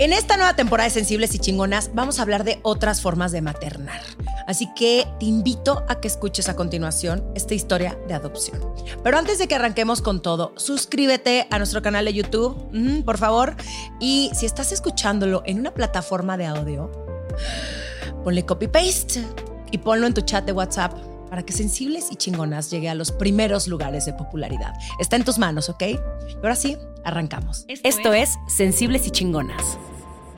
En esta nueva temporada de Sensibles y Chingonas vamos a hablar de otras formas de maternar. Así que te invito a que escuches a continuación esta historia de adopción. Pero antes de que arranquemos con todo, suscríbete a nuestro canal de YouTube, por favor. Y si estás escuchándolo en una plataforma de audio, ponle copy-paste y ponlo en tu chat de WhatsApp para que Sensibles y Chingonas llegue a los primeros lugares de popularidad. Está en tus manos, ¿ok? Y ahora sí, arrancamos. Esto, es Sensibles y Chingonas.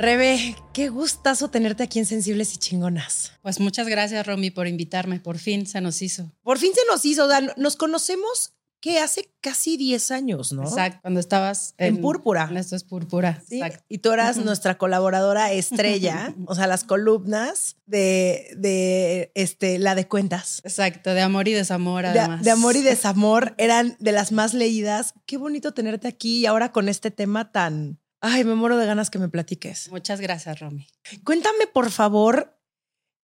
Rebe, qué gustazo tenerte aquí en Sensibles y Chingonas. Pues muchas gracias, Romy, por invitarme. Por fin se nos hizo. Por fin se nos hizo. nos conocemos que hace casi 10 años, ¿no? Exacto, cuando estabas en, Púrpura. Esto es Púrpura. Exacto. Y tú eras nuestra colaboradora estrella, o sea, las columnas de, de este, la de cuentas. Exacto, de amor y desamor, además. De, amor y desamor eran de las más leídas. Qué bonito tenerte aquí y ahora con este tema tan. Ay, me muero de ganas que me platiques. Muchas gracias, Romy. Cuéntame, por favor.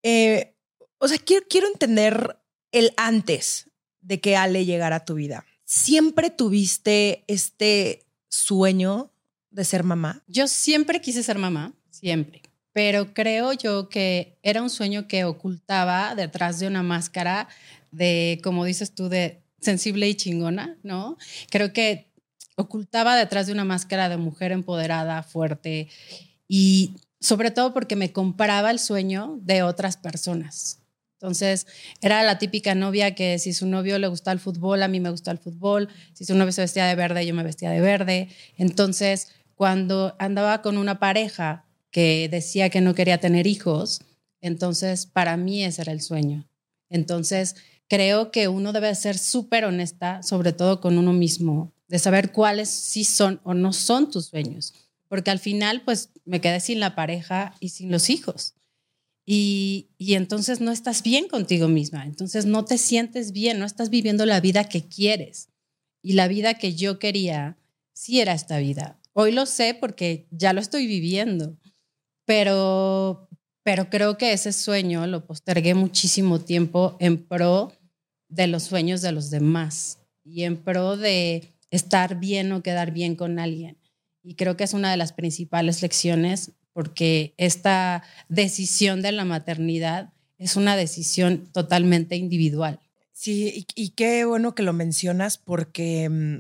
Eh, o sea, quiero, quiero entender el antes de que Ale llegara a tu vida. ¿Siempre tuviste este sueño de ser mamá? Yo siempre quise ser mamá, siempre. Pero creo yo que era un sueño que ocultaba detrás de una máscara de, como dices tú, de sensible y chingona, ¿no? Creo que ocultaba detrás de una máscara de mujer empoderada, fuerte y sobre todo porque me compraba el sueño de otras personas. Entonces, era la típica novia que si su novio le gustaba el fútbol, a mí me gustaba el fútbol, si su novio se vestía de verde, yo me vestía de verde. Entonces, cuando andaba con una pareja que decía que no quería tener hijos, entonces para mí ese era el sueño. Entonces, creo que uno debe ser súper honesta, sobre todo con uno mismo, de saber cuáles sí son o no son tus sueños. Porque al final, pues me quedé sin la pareja y sin los hijos. Y, entonces no estás bien contigo misma, entonces no te sientes bien, no estás viviendo la vida que quieres. Y la vida que yo quería, sí era esta vida. Hoy lo sé porque ya lo estoy viviendo, pero, pero creo que ese sueño lo postergué muchísimo tiempo en pro de los sueños de los demás y en pro de estar bien o quedar bien con alguien. Y creo que es una de las principales lecciones porque esta decisión de la maternidad es una decisión totalmente individual. Sí, y, qué bueno que lo mencionas porque mm,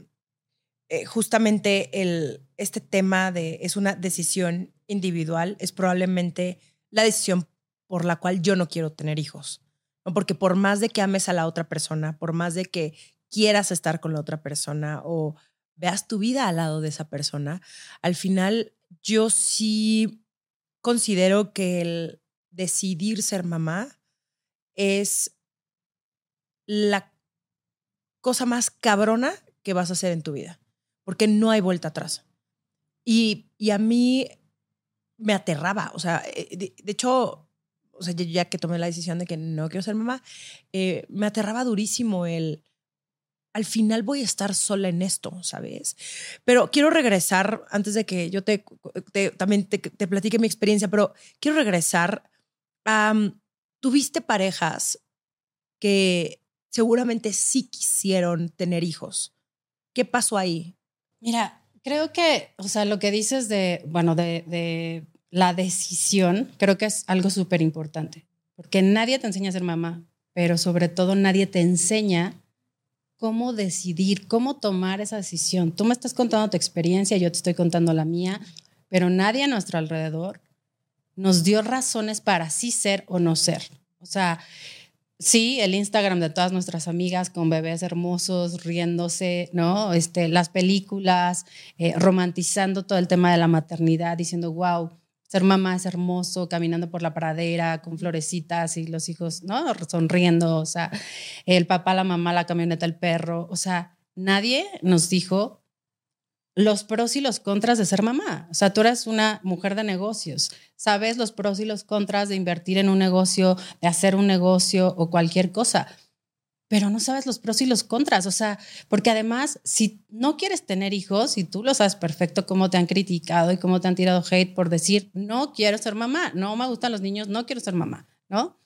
eh, justamente el, este tema de es una decisión individual es probablemente la decisión por la cual yo no quiero tener hijos. Porque por más de que ames a la otra persona, por más de que quieras estar con la otra persona o veas tu vida al lado de esa persona, al final yo sí considero que el decidir ser mamá es la cosa más cabrona que vas a hacer en tu vida, porque no hay vuelta atrás. Y, y a mí me aterraba, o sea, eh, de, hecho, o sea, ya que tomé la decisión de que no quiero ser mamá, eh, me aterraba durísimo el, al final voy a estar sola en esto, ¿sabes? Pero quiero regresar, antes de que yo te, también te, platique mi experiencia, pero quiero regresar tuviste parejas que seguramente sí quisieron tener hijos. ¿Qué pasó ahí? Mira, creo que, o sea, lo que dices de, bueno, de, de la decisión, creo que es algo súper importante, porque nadie te enseña a ser mamá, pero sobre todo nadie te enseña cómo decidir, cómo tomar esa decisión. Tú me estás contando tu experiencia, yo te estoy contando la mía, pero nadie a nuestro alrededor nos dio razones para sí ser o no ser. O sea, sí, el Instagram de todas nuestras amigas con bebés hermosos, riéndose, ¿no? Este, las películas, eh, romantizando todo el tema de la maternidad, diciendo, wow, ser mamá es hermoso, caminando por la pradera con florecitas y los hijos, ¿no? Sonriendo, o sea, el papá, la mamá, la camioneta, el perro, o sea, nadie nos dijo los pros y los contras de ser mamá. O sea, tú eres una mujer de negocios, sabes los pros y los contras de invertir en un negocio, de hacer un negocio o cualquier cosa pero no sabes los pros y los contras. O sea, porque además, si no quieres tener hijos y tú lo sabes perfecto cómo te han criticado y cómo te han tirado hate por decir, no quiero ser mamá, no me gustan los niños, no quiero ser mamá, ¿no?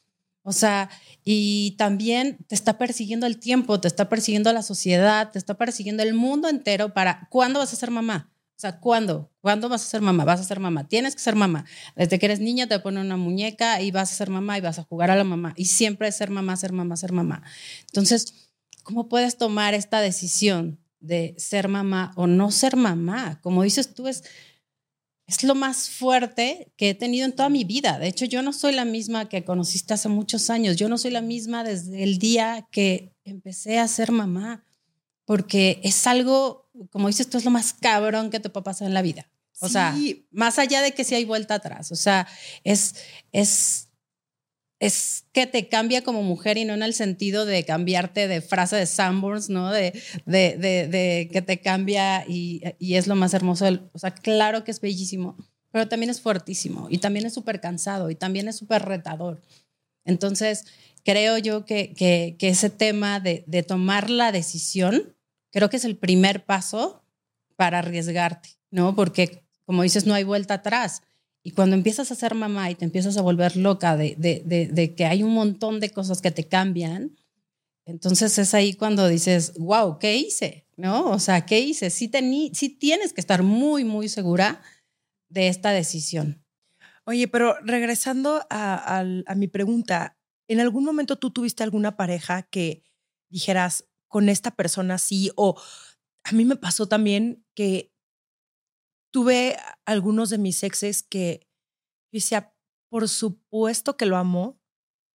O sea, y también te está persiguiendo el tiempo, te está persiguiendo la sociedad, te está persiguiendo el mundo entero para cuándo vas a ser mamá. O sea, ¿cuándo? ¿Cuándo vas a ser mamá? Vas a ser mamá. Tienes que ser mamá. Desde que eres niña te ponen una muñeca y vas a ser mamá y vas a jugar a la mamá. Y siempre es ser mamá, ser mamá, ser mamá. Entonces, ¿cómo puedes tomar esta decisión de ser mamá o no ser mamá? Como dices tú, es, es lo más fuerte que he tenido en toda mi vida. De hecho, yo no soy la misma que conociste hace muchos años. Yo no soy la misma desde el día que empecé a ser mamá, porque es algo, como dices tú, es lo más cabrón que te puede pasar en la vida. O sea, más allá de que si hay vuelta atrás, o sea, es, es es que te cambia como mujer y no en el sentido de cambiarte de frase de Sanborns, ¿no? De, de, de, que te cambia y, y, es lo más hermoso. Del, o sea, claro que es bellísimo, pero también es fuertísimo y también es súper cansado y también es súper retador. Entonces, creo yo que, que, que ese tema de, de tomar la decisión, creo que es el primer paso para arriesgarte, ¿no? Porque, como dices, no hay vuelta atrás. Y cuando empiezas a ser mamá y te empiezas a volver loca de, de, que hay un montón de cosas que te cambian, entonces es ahí cuando dices, wow, ¿qué hice? ¿No? O sea, ¿qué hice? Sí, sí tienes que estar muy, muy segura de esta decisión. Oye, pero regresando a mi pregunta, ¿en algún momento tú tuviste alguna pareja que dijeras, con esta persona sí? O a mí me pasó también que tuve algunos de mis exes que yo decía, por supuesto que lo amo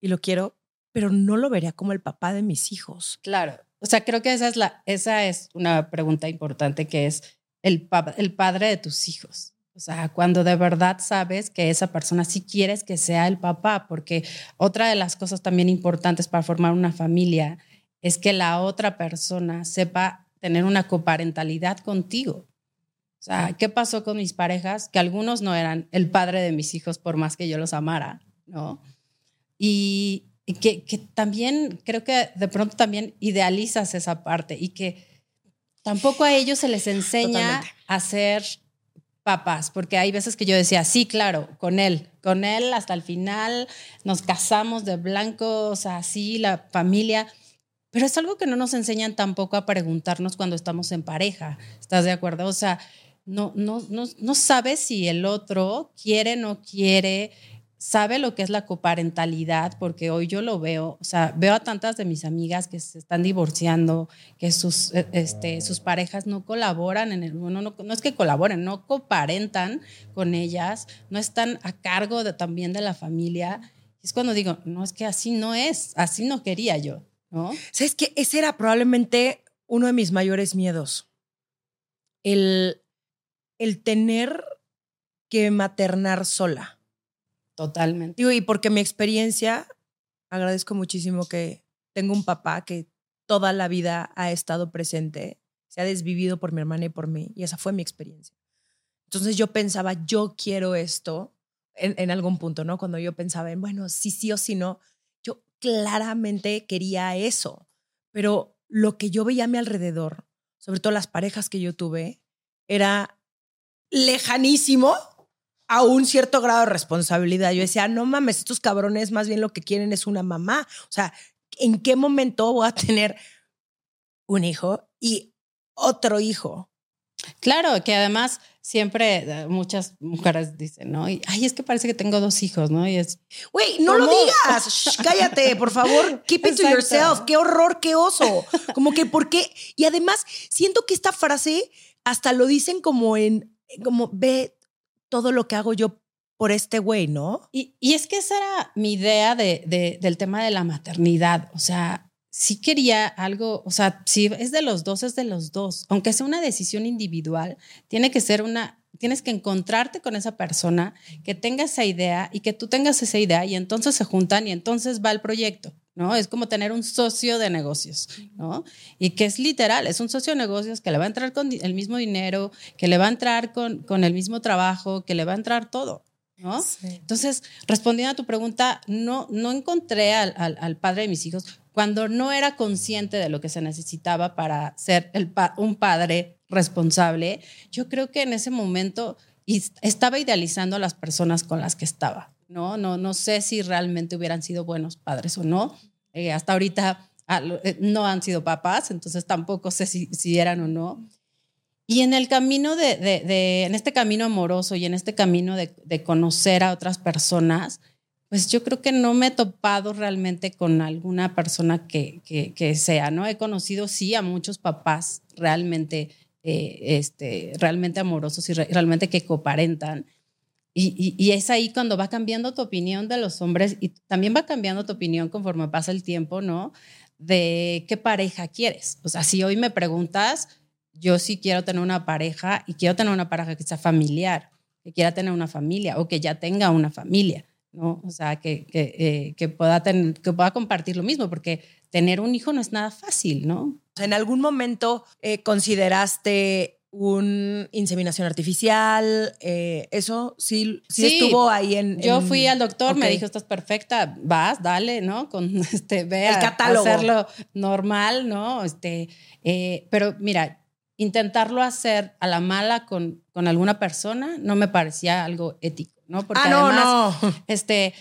y lo quiero, pero no lo vería como el papá de mis hijos. Claro. O sea, creo que esa es, la, esa es una pregunta importante que es el, el padre de tus hijos. O sea, cuando de verdad sabes que esa persona sí quieres que sea el papá, porque otra de las cosas también importantes para formar una familia es que la otra persona sepa tener una coparentalidad contigo. O sea, ¿qué pasó con mis parejas? Que algunos no eran el padre de mis hijos por más que yo los amara, ¿no? Y, que, que, también creo que de pronto también idealizas esa parte y que tampoco a ellos se les enseña a ser papás, porque hay veces que yo decía, sí, claro, con él, con él hasta el final, nos casamos de blanco, o sea, sí, la familia, pero es algo que no nos enseñan tampoco a preguntarnos cuando estamos en pareja, ¿estás de acuerdo? O sea, no, no, no, no sabe si el otro quiere, no quiere, sabe lo que es la coparentalidad, porque hoy yo lo veo, o sea, veo a tantas de mis amigas que se están divorciando, que sus, e, este, sus parejas no colaboran en el, bueno, no, no es que colaboren, no coparentan con ellas, no están a cargo de, también de la familia. es cuando digo, no, es que así no es, así no quería yo, ¿no? ¿Sabes que Ese era probablemente uno de mis mayores miedos. El el tener que maternar sola. Totalmente. y porque mi experiencia, agradezco muchísimo que tengo un papá que toda la vida ha estado presente, se ha desvivido por mi hermana y por mí, y esa fue mi experiencia. Entonces yo pensaba, yo quiero esto en, en algún punto, ¿no? Cuando yo pensaba en, bueno, sí, sí o sí no, claramente quería eso, pero lo que yo veía a mi alrededor, sobre todo las parejas que yo tuve, era lejanísimo a un cierto grado de responsabilidad. Yo decía, no mames, estos cabrones más bien lo que quieren es una mamá. O sea, ¿en qué momento voy a tener un hijo y otro hijo? Claro, que además siempre eh, muchas mujeres dicen, ¿no? ay, es que parece que tengo dos hijos, ¿no? Y es. Güey, no lo digas. cállate, por favor. Keep it to yourself. Qué horror, qué oso. Como que, ¿por qué? Y además, siento que esta frase hasta lo dicen como en como ve todo lo que hago yo por este güey, ¿no? Y, y, es que esa era mi idea de, de, del tema de la maternidad. O sea, si quería algo, o sea, si es de los dos, es de los dos. Aunque sea una decisión individual, tiene que ser una, tienes que encontrarte con esa persona que tenga esa idea y que tú tengas esa idea y entonces se juntan y entonces va el proyecto. ¿no? Es como tener un socio de negocios, ¿no? Y que es literal, es un socio de negocios que le va a entrar con el mismo dinero, que le va a entrar con, con el mismo trabajo, que le va a entrar todo, ¿no? Entonces, respondiendo a tu pregunta, no, no encontré al, al, padre de mis hijos cuando no era consciente de lo que se necesitaba para ser el un padre responsable. Yo creo que en ese momento estaba idealizando a las personas con las que estaba, ¿no? No, no sé si realmente hubieran sido buenos padres o no. Eh, hasta ahorita ah, eh, no han sido papás, entonces tampoco sé si, si eran o no. Y en el camino de, de, de, en este camino amoroso y en este camino de, de, conocer a otras personas, pues yo creo que no me he topado realmente con alguna persona que, que, que sea, ¿no? He conocido sí a muchos papás realmente, eh, este, realmente amorosos y re, realmente que coparentan. Y, y, y, es ahí cuando va cambiando tu opinión de los hombres y también va cambiando tu opinión conforme pasa el tiempo, ¿no? De qué pareja quieres. O sea, si hoy me preguntas, yo sí quiero tener una pareja y quiero tener una pareja que sea familiar, que quiera tener una familia o que ya tenga una familia, ¿no? O sea, que, que, eh, que, pueda, tener, que pueda compartir lo mismo, porque tener un hijo no es nada fácil, ¿no? ¿En algún momento eh, consideraste un inseminación artificial? Eh, ¿Eso sí, sí, sí, estuvo ahí en, Yo en... fui al doctor, okay. me dijo, estás perfecta, vas, dale, ¿no? Con este, ve El catálogo. hacerlo normal, ¿no? Este, eh, pero mira, intentarlo hacer a la mala con, con alguna persona no me parecía algo ético, ¿no? Porque ah, no, además, no. Este,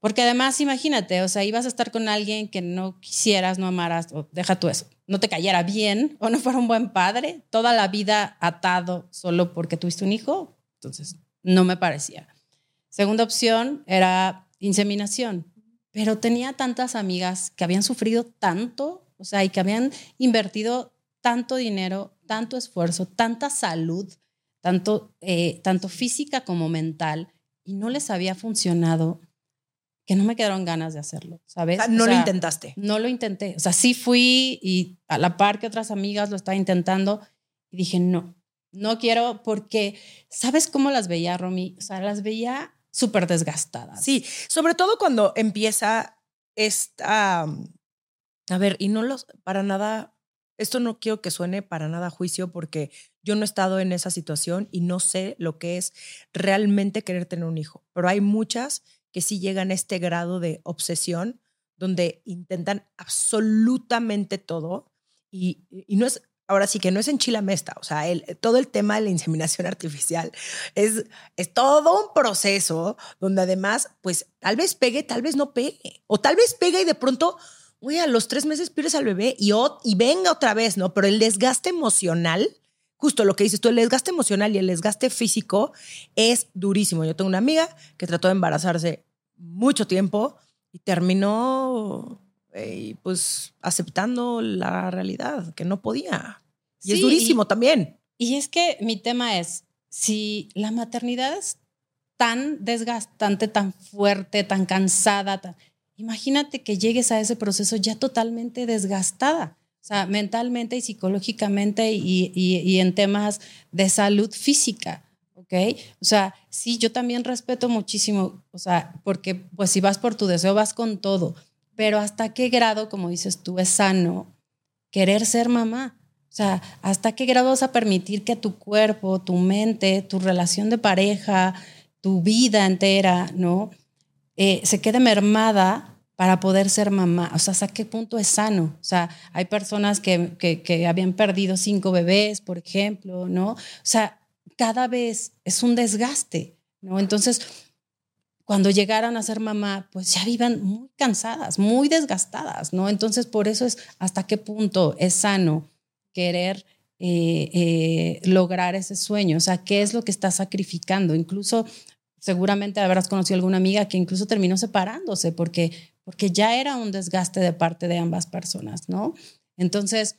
porque además, imagínate, o sea, ibas a estar con alguien que no quisieras, no amaras, o deja tú eso, no te cayera bien o no fuera un buen padre, toda la vida atado solo porque tuviste un hijo. Entonces, no me parecía. Segunda opción era inseminación, pero tenía tantas amigas que habían sufrido tanto, o sea, y que habían invertido tanto dinero tanto esfuerzo, tanta salud, tanto, eh, tanto física como mental, y no les había funcionado, que no me quedaron ganas de hacerlo, ¿sabes? O sea, no o sea, lo intentaste. No lo intenté. O sea, sí fui y a la par que otras amigas lo estaba intentando y dije, no, no quiero porque, ¿sabes cómo las veía, Romy? O sea, las veía súper desgastadas. Sí, sobre todo cuando empieza esta... A ver, y no los, para nada esto no quiero que suene para nada juicio porque yo no he estado en esa situación y no sé lo que es realmente querer tener un hijo, pero hay muchas que sí llegan a este grado de obsesión donde intentan absolutamente todo y, y no es, ahora sí que no es en Chilamesta, o sea, el, todo el tema de la inseminación artificial es, es todo un proceso donde además, pues tal vez pegue, tal vez no pegue, o tal vez pega y de pronto Oye, a los tres meses pierdes al bebé y, y venga otra vez, ¿no? Pero el desgaste emocional, justo lo que dices tú, el desgaste emocional y el desgaste físico es durísimo. Yo tengo una amiga que trató de embarazarse mucho tiempo y terminó eh, pues aceptando la realidad, que no podía. Y sí, es durísimo y, también. Y es que mi tema es, si la maternidad es tan desgastante, tan fuerte, tan cansada, tan, Imagínate que llegues a ese proceso ya totalmente desgastada, o sea, mentalmente y psicológicamente y, y, y en temas de salud física. ¿ok? O sea, sí, yo también respeto muchísimo, o sea, porque pues si vas por tu deseo, vas con todo, pero hasta qué grado, como dices tú, es sano querer ser mamá. O sea, hasta qué grado vas a permitir que tu cuerpo, tu mente, tu relación de pareja, tu vida entera, ¿no? Eh, se quede mermada para poder ser mamá. O sea, ¿hasta qué punto es sano? O sea, hay personas que, que, que habían perdido cinco bebés, por ejemplo, ¿no? O sea, cada vez es un desgaste, ¿no? Entonces, cuando llegaran a ser mamá, pues ya vivan muy cansadas, muy desgastadas, ¿no? Entonces, por eso es hasta qué punto es sano querer eh, eh, lograr ese sueño, o sea, qué es lo que estás sacrificando. Incluso seguramente habrás conocido alguna amiga que incluso terminó separándose porque, porque ya era un desgaste de parte de ambas personas, ¿no? Entonces,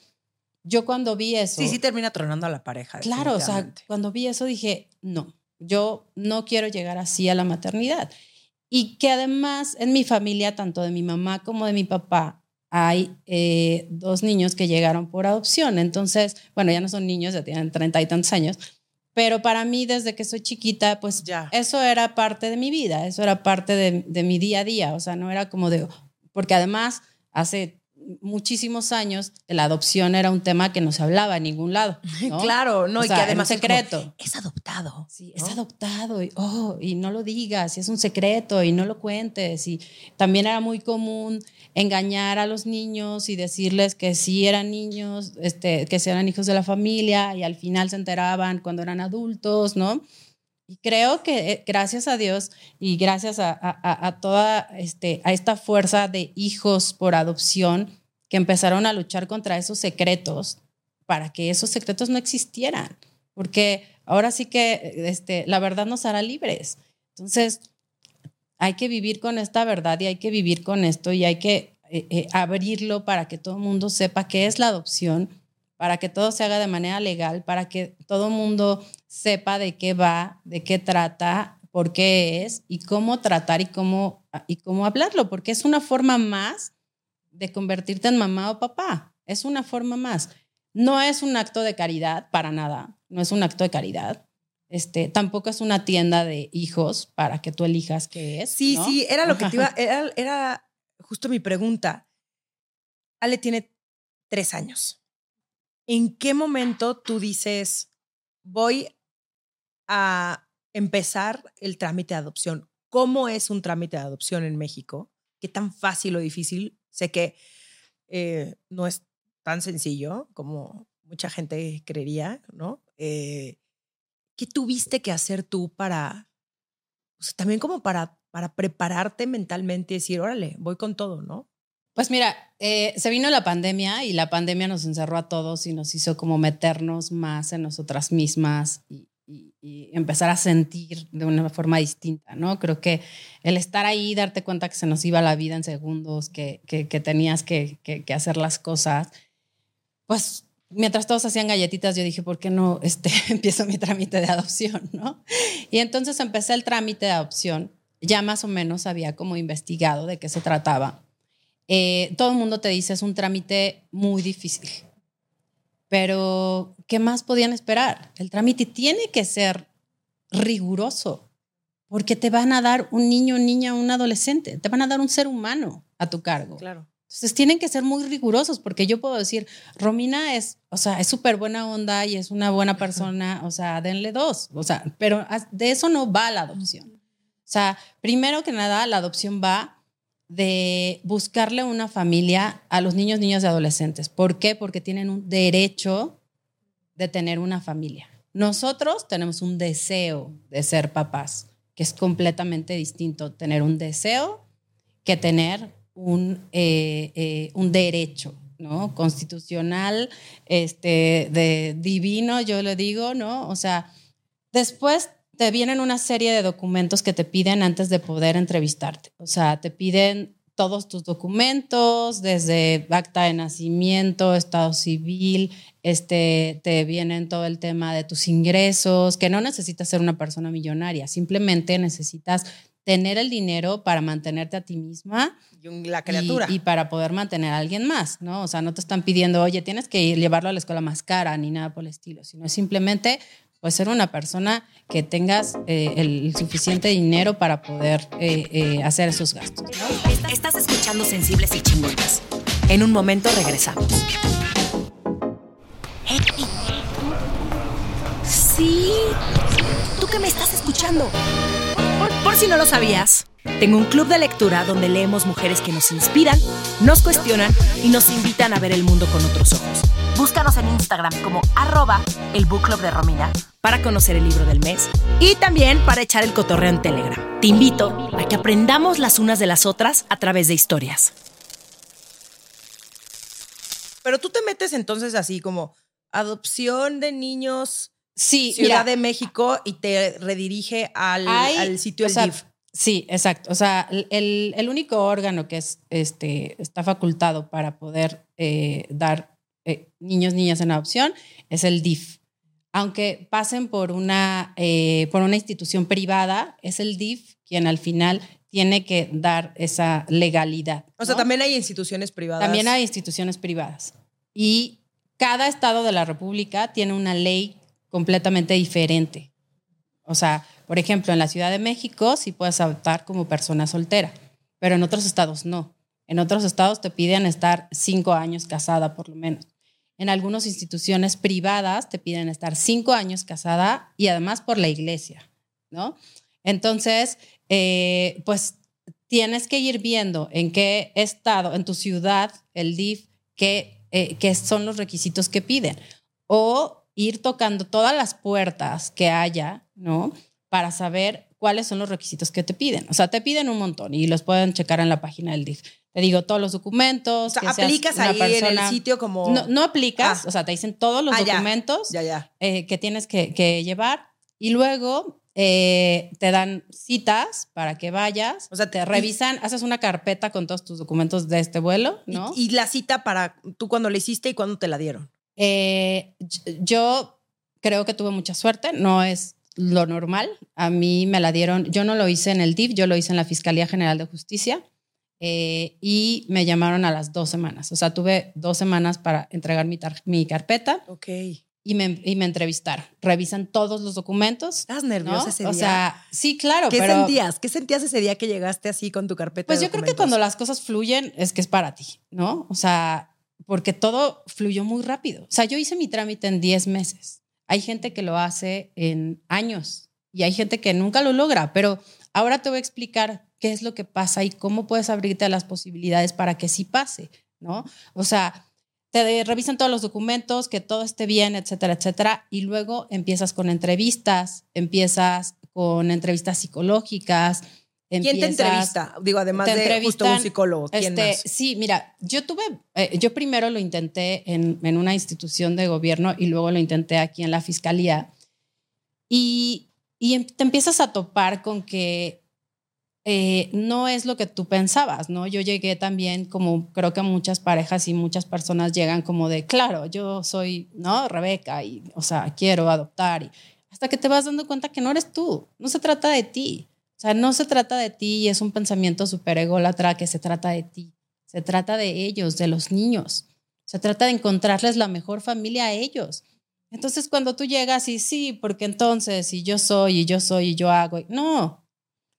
yo cuando vi eso... Sí, sí termina tronando a la pareja. Claro, o sea, cuando vi eso dije, no, yo no quiero llegar así a la maternidad. Y que además en mi familia, tanto de mi mamá como de mi papá, hay eh, dos niños que llegaron por adopción. Entonces, bueno, ya no son niños, ya tienen treinta y tantos años, pero para mí, desde que soy chiquita, pues ya. eso era parte de mi vida, eso era parte de, de, mi día a día. O sea, no era como de. Porque además, hace muchísimos años, la adopción era un tema que no se hablaba en ningún lado. ¿no? claro, no, o y sea, que además es secreto. Como, es adoptado. Sí, ¿no? es adoptado. Y, oh, y no lo digas, y es un secreto, y no lo cuentes. Y también era muy común engañar a los niños y decirles que sí eran niños, este, que sí eran hijos de la familia, y al final se enteraban cuando eran adultos, ¿no? Y creo que eh, gracias a Dios y gracias a, a, a, toda este, a esta fuerza de hijos por adopción que empezaron a luchar contra esos secretos, para que esos secretos no existieran, porque ahora sí que este, la verdad nos hará libres. Entonces, hay que vivir con esta verdad y hay que vivir con esto y hay que eh, eh, abrirlo para que todo el mundo sepa qué es la adopción, para que todo se haga de manera legal, para que todo el mundo sepa de qué va, de qué trata, por qué es y cómo tratar y cómo, y cómo hablarlo, porque es una forma más de convertirte en mamá o papá. Es una forma más. No es un acto de caridad para nada, no es un acto de caridad. Este, tampoco es una tienda de hijos para que tú elijas qué es. Sí, sí, era lo que te iba, era, era justo mi pregunta. Ale tiene tres años. ¿En qué momento tú dices, voy a empezar el trámite de adopción? ¿Cómo es un trámite de adopción en México? ¿Qué tan fácil o difícil? Sé que eh, no es tan sencillo como mucha gente creería, ¿no? Eh, ¿Qué tuviste que hacer tú para, también como para, para prepararte mentalmente y decir, órale, voy con todo, ¿no? Pues mira, eh, se vino la pandemia y la pandemia nos encerró a todos y nos hizo como meternos más en nosotras mismas y, empezar a sentir de una forma distinta, ¿no? Creo que el estar ahí, darte cuenta que se nos iba la vida en segundos, que, que, que tenías que, que, hacer las cosas, pues mientras todos hacían galletitas, yo dije, ¿por qué no este, empiezo mi trámite de adopción? ¿no? Y entonces empecé el trámite de adopción. Ya más o menos había como investigado de qué se trataba. Eh, todo el mundo te dice, es un trámite muy difícil. Pero, ¿qué más podían esperar? El trámite tiene que ser riguroso, porque te van a dar un niño, niña, un adolescente, te van a dar un ser humano a tu cargo. Claro. Entonces tienen que ser muy rigurosos porque yo puedo decir, Romina es, o sea, es súper buena onda y es una buena persona, o sea, denle dos, o sea, pero de eso no va la adopción. O sea, primero que nada, la adopción va de buscarle una familia a los niños, niñas y adolescentes. ¿Por qué? Porque tienen un derecho de tener una familia. Nosotros tenemos un deseo de ser papás, que es completamente distinto tener un deseo que tener un, eh, eh, un derecho, ¿no? Constitucional, este, de divino, yo le digo, ¿no? O sea, después te vienen una serie de documentos que te piden antes de poder entrevistarte. O sea, te piden todos tus documentos, desde acta de nacimiento, estado civil, este, te vienen todo el tema de tus ingresos, que no necesitas ser una persona millonaria, simplemente necesitas tener el dinero para mantenerte a ti misma. Y la criatura. Y, para poder mantener a alguien más, ¿no? O sea, no te están pidiendo, oye, tienes que ir, llevarlo a la escuela más cara, ni nada por el estilo, sino simplemente pues ser una persona que tengas eh, el suficiente dinero para poder eh, eh, hacer esos gastos. Estás escuchando Sensibles y Chingonas. En un momento regresamos. Sí, tú que me estás escuchando. Por, si no lo sabías, tengo un club de lectura donde leemos mujeres que nos inspiran, nos cuestionan y nos invitan a ver el mundo con otros ojos. Búscanos en Instagram como arroba el book club de Romina para conocer el libro del mes y también para echar el cotorreo en Telegram. Te invito a que aprendamos las unas de las otras a través de historias. Pero tú te metes entonces así como adopción de niños Sí, Ciudad de México y te redirige al, al sitio del DIF. Sí, exacto. O sea, el, el, único órgano que es, este, está facultado para poder eh, dar eh, niños, niñas en adopción es el DIF. Aunque pasen por una, eh, por una institución privada, es el DIF quien al final tiene que dar esa legalidad. O sea, también hay instituciones privadas. También hay instituciones privadas. Y cada estado de la República tiene una ley completamente diferente. O sea, por ejemplo, en la Ciudad de México sí puedes adoptar como persona soltera, pero en otros estados no. En otros estados te piden estar cinco años casada por lo menos. En algunas instituciones privadas te piden estar cinco años casada y además por la iglesia, ¿no? Entonces, eh, pues tienes que ir viendo en qué estado, en tu ciudad, el DIF, eh, qué son los requisitos que piden. O ir tocando todas las puertas que haya, ¿no? Para saber cuáles son los requisitos que te piden. O sea, te piden un montón y los pueden checar en la página del DIF. Te digo todos los documentos. O sea, aplicas ahí en el sitio como. No, no aplicas, ah. o sea, te dicen todos los ah, documentos eh, que tienes que, que, llevar y luego eh, te dan citas para que vayas. O sea, te revisan, haces una carpeta con todos tus documentos de este vuelo, ¿no? Y, la cita para tú cuando la hiciste y cuándo te la dieron. Eh, yo creo que tuve mucha suerte, no es lo normal. A mí me la dieron, yo no lo hice en el DIF, yo lo hice en la Fiscalía General de Justicia eh, y me llamaron a las dos semanas. O sea, tuve dos semanas para entregar mi, mi carpeta. Ok y me, y me entrevistaron. Revisan todos los documentos. ¿Estás nerviosa ese día? O sea, sí, claro. ¿Qué sentías? ¿Qué sentías ese día que llegaste así con tu carpeta? Pues yo creo que cuando las cosas fluyen es que es para ti, ¿no? O sea, porque todo fluyó muy rápido. O sea, yo hice mi trámite en 10 meses. Hay gente que lo hace en años y hay gente que nunca lo logra, pero ahora te voy a explicar qué es lo que pasa y cómo puedes abrirte a las posibilidades para que sí pase, ¿no? O sea, te revisan todos los documentos, que todo esté bien, etcétera, etcétera, y luego empiezas con entrevistas, empiezas con entrevistas psicológicas. ¿Quién te entrevista? Digo, además de justo un psicólogo. ¿quién este, Sí, mira, yo tuve, eh, yo primero lo intenté en, en, una institución de gobierno y luego lo intenté aquí en la fiscalía. Y, y em, te empiezas a topar con que eh, no es lo que tú pensabas, ¿no? Yo llegué también como creo que muchas parejas y muchas personas llegan como de, claro, yo soy, ¿no? Rebeca y, o sea, quiero adoptar y hasta que te vas dando cuenta que no eres tú, no se trata de ti, sea, no se trata de ti y es un pensamiento súper ególatra que se trata de ti, se trata de ellos, de los niños, se trata de encontrarles la mejor familia a ellos. Entonces, cuando tú llegas y sí, porque entonces, y yo soy, y yo soy, y yo hago, no,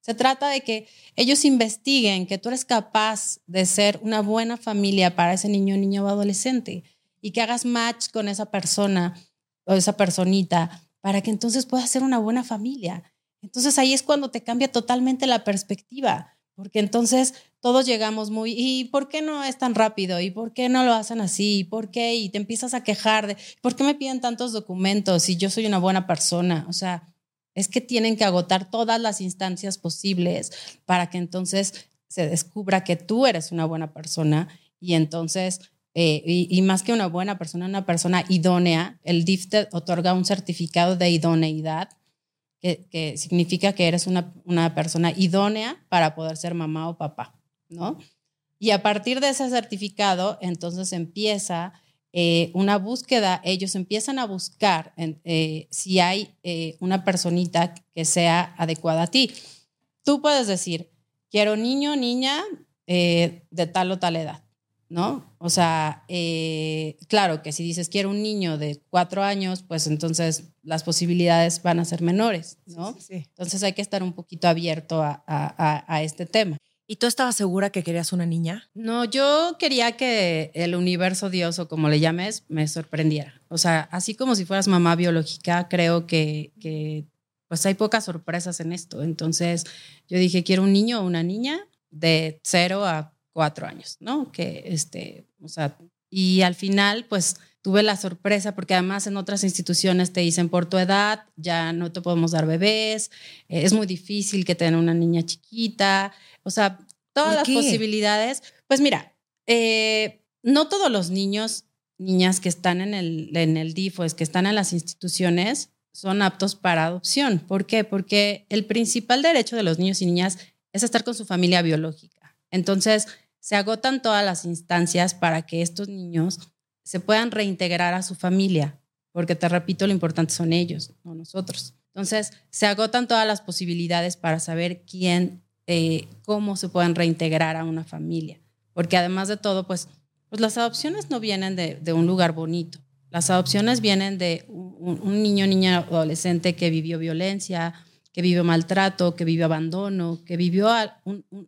se trata de que ellos investiguen que tú eres capaz de ser una buena familia para ese niño, niño o adolescente y que hagas match con esa persona o esa personita para que entonces puedas ser una buena familia. Entonces ahí es cuando te cambia totalmente la perspectiva, porque entonces todos llegamos muy, ¿y por qué no es tan rápido? ¿Y por qué no lo hacen así? ¿Y por qué? Y te empiezas a quejar de, ¿por qué me piden tantos documentos si yo soy una buena persona? O sea, es que tienen que agotar todas las instancias posibles para que entonces se descubra que tú eres una buena persona y entonces, eh, y, más que una buena persona, una persona idónea, el DIF te otorga un certificado de idoneidad, que, significa que eres una, una persona idónea para poder ser mamá o papá, ¿no? Y a partir de ese certificado, entonces empieza eh, una búsqueda, ellos empiezan a buscar eh, si hay eh, una personita que sea adecuada a ti. Tú puedes decir, quiero niño, niña de tal o tal edad, ¿no? O sea, claro que si dices quiero un niño de cuatro años, pues entonces las posibilidades van a ser menores, ¿no? Entonces hay que estar un poquito abierto a este tema. ¿Y tú estabas segura que querías una niña? No, yo quería que el universo Dios o como le llames me sorprendiera. O sea, así como si fueras mamá biológica, creo que, que pues hay pocas sorpresas en esto. Entonces yo dije, quiero un niño o una niña de cero a cuatro años, ¿no? Que este, o sea, y al final pues tuve la sorpresa porque además en otras instituciones te dicen por tu edad ya no te podemos dar bebés, eh, es muy difícil que tengan una niña chiquita, o sea, todas las posibilidades. Pues mira, eh, no todos los niños, niñas que están en el, en el DIF o es que están en las instituciones son aptos para adopción. ¿Por qué? Porque el principal derecho de los niños y niñas es estar con su familia biológica. Entonces, se agotan todas las instancias para que estos niños se puedan reintegrar a su familia, porque te repito, lo importante son ellos, no nosotros. Entonces, se agotan todas las posibilidades para saber quién eh, cómo se pueden reintegrar a una familia. Porque además de todo, pues, pues las adopciones no vienen de, de un lugar bonito. Las adopciones vienen de un, niño, niña, adolescente que vivió violencia, que vivió maltrato, que vivió abandono, que vivió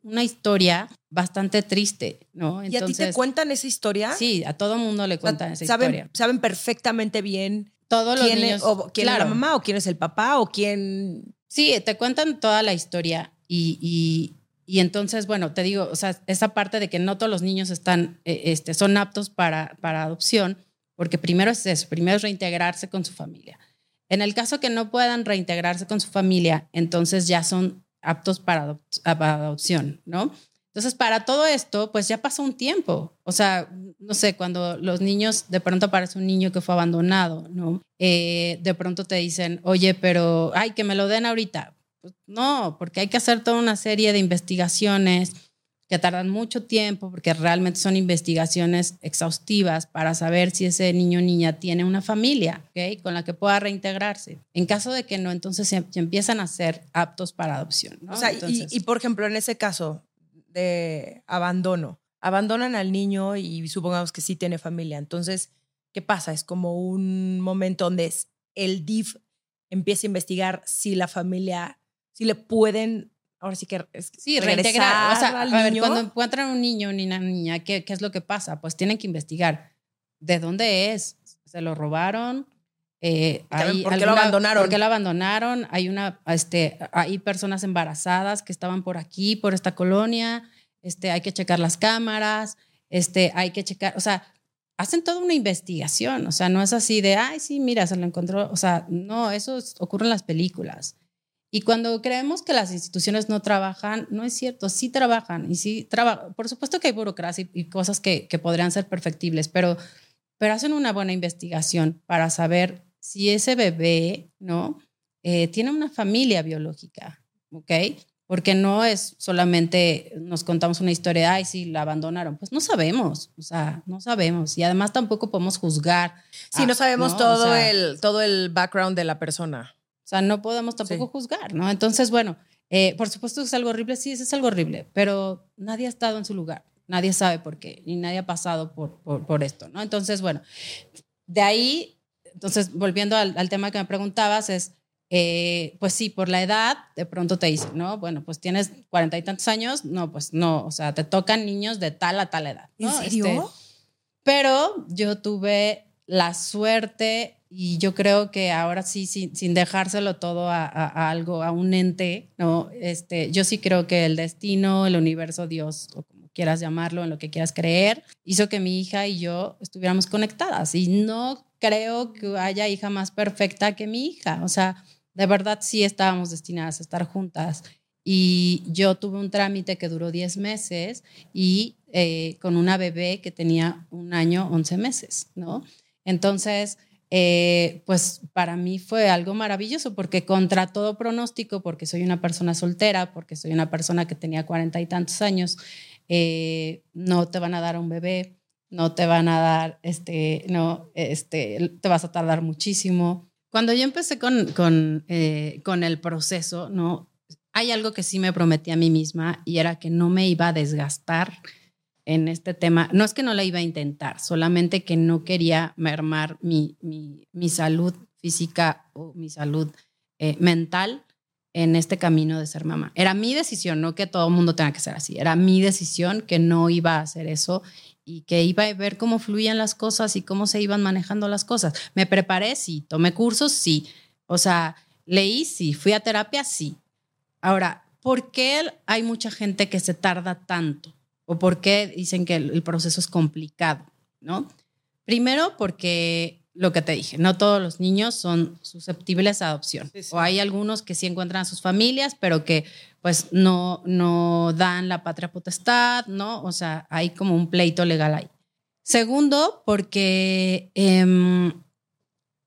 una historia bastante triste, ¿no? ¿Y a ti te cuentan esa historia? Sí, a todo mundo le cuentan esa saben, historia. Saben perfectamente bien Todos quién, es, o, quién es la mamá o quién es el papá o quién... Sí, te cuentan toda la historia y, y, entonces, bueno, te digo, o sea, esa parte de que no todos los niños están, eh, este, son aptos para, para adopción, porque primero es eso, primero es reintegrarse con su familia. En el caso que no puedan reintegrarse con su familia, entonces ya son aptos para, adopción, ¿no? Entonces, para todo esto, pues ya pasó un tiempo. O sea, no sé, cuando los niños, de pronto aparece un niño que fue abandonado, ¿no? Eh, de pronto te dicen, oye, pero, ay, que me lo den ahorita. Pues no, porque hay que hacer toda una serie de investigaciones que tardan mucho tiempo, porque realmente son investigaciones exhaustivas para saber si ese niño o niña tiene una familia ¿okay? con la que pueda reintegrarse. En caso de que no, entonces se, empiezan a ser aptos para adopción. O sea, y, por ejemplo, en ese caso de abandono, abandonan al niño y supongamos que sí tiene familia. Entonces, ¿qué pasa? Es como un momento donde el DIF empieza a investigar si la familia, si le pueden ahora sí que sí, reintegrar. O sea, a ver, cuando encuentran un niño una niña, ¿qué, ¿qué, es lo que pasa? Pues tienen que investigar de dónde es, se lo robaron. Eh, hay ¿Por qué lo abandonaron? ¿Por qué lo abandonaron? Hay, una, este, hay personas embarazadas que estaban por aquí, por esta colonia. Este, hay que checar las cámaras. Este, hay que checar, o sea, hacen toda una investigación. O sea, no es así de, ay, sí, mira, se lo encontró. O sea, no, eso ocurre en las películas. Y cuando creemos que las instituciones no trabajan, no es cierto, sí trabajan y sí trabajan. Por supuesto que hay burocracia y cosas que, que, podrían ser perfectibles, pero, pero hacen una buena investigación para saber si ese bebé, ¿no? Eh, tiene una familia biológica, ¿ok? Porque no es solamente nos contamos una historia ay, sí, la abandonaron. Pues no sabemos, o sea, no sabemos. Y además tampoco podemos juzgar. Sí, no sabemos Todo, el, todo el background de la persona. O sea, no podemos tampoco juzgar, ¿no? Entonces, bueno, eh, por supuesto que es algo horrible, sí, es algo horrible, pero nadie ha estado en su lugar, nadie sabe por qué, ni nadie ha pasado por, por, esto, ¿no? Entonces, bueno, de ahí, entonces, volviendo al, tema que me preguntabas, es, eh, pues sí, por la edad, de pronto te dicen, ¿no? Bueno, pues tienes cuarenta y tantos años, no, pues no, o sea, te tocan niños de tal a tal edad. ¿En serio? Este, pero yo tuve la suerte y yo creo que ahora sí, sin, sin dejárselo todo a, algo, a un ente, ¿no? Este, yo sí creo que el destino, el universo, Dios, o como quieras llamarlo, en lo que quieras creer, hizo que mi hija y yo estuviéramos conectadas. Y no creo que haya hija más perfecta que mi hija. O sea, de verdad sí estábamos destinadas a estar juntas. Y yo tuve un trámite que duró 10 meses y eh, con una bebé que tenía un año, 11 meses, ¿no? Entonces, eh, pues para mí fue algo maravilloso porque contra todo pronóstico, porque soy una persona soltera, porque soy una persona que tenía cuarenta y tantos años, eh, no te van a dar un bebé, no te van a dar, este, no, este, te vas a tardar muchísimo. Cuando yo empecé con, con, eh, con el proceso, ¿no? Hay algo que sí me prometí a mí misma y era que no me iba a desgastar en este tema. No es que no la iba a intentar, solamente que no quería mermar mi, mi, salud física o mi salud eh, mental en este camino de ser mamá. Era mi decisión, no que todo el mundo tenga que ser así. Era mi decisión que no iba a hacer eso y que iba a ver cómo fluían las cosas y cómo se iban manejando las cosas. Me preparé, sí. Tomé cursos, sí. O sea, leí, sí. Fui a terapia, sí. Ahora, ¿por qué hay mucha gente que se tarda tanto? O por qué dicen que el, proceso es complicado, ¿no? Primero porque lo que te dije, no todos los niños son susceptibles a adopción. O hay algunos que sí encuentran a sus familias, pero que pues no, no dan la patria potestad, ¿no? O sea, hay como un pleito legal ahí. Segundo, porque em,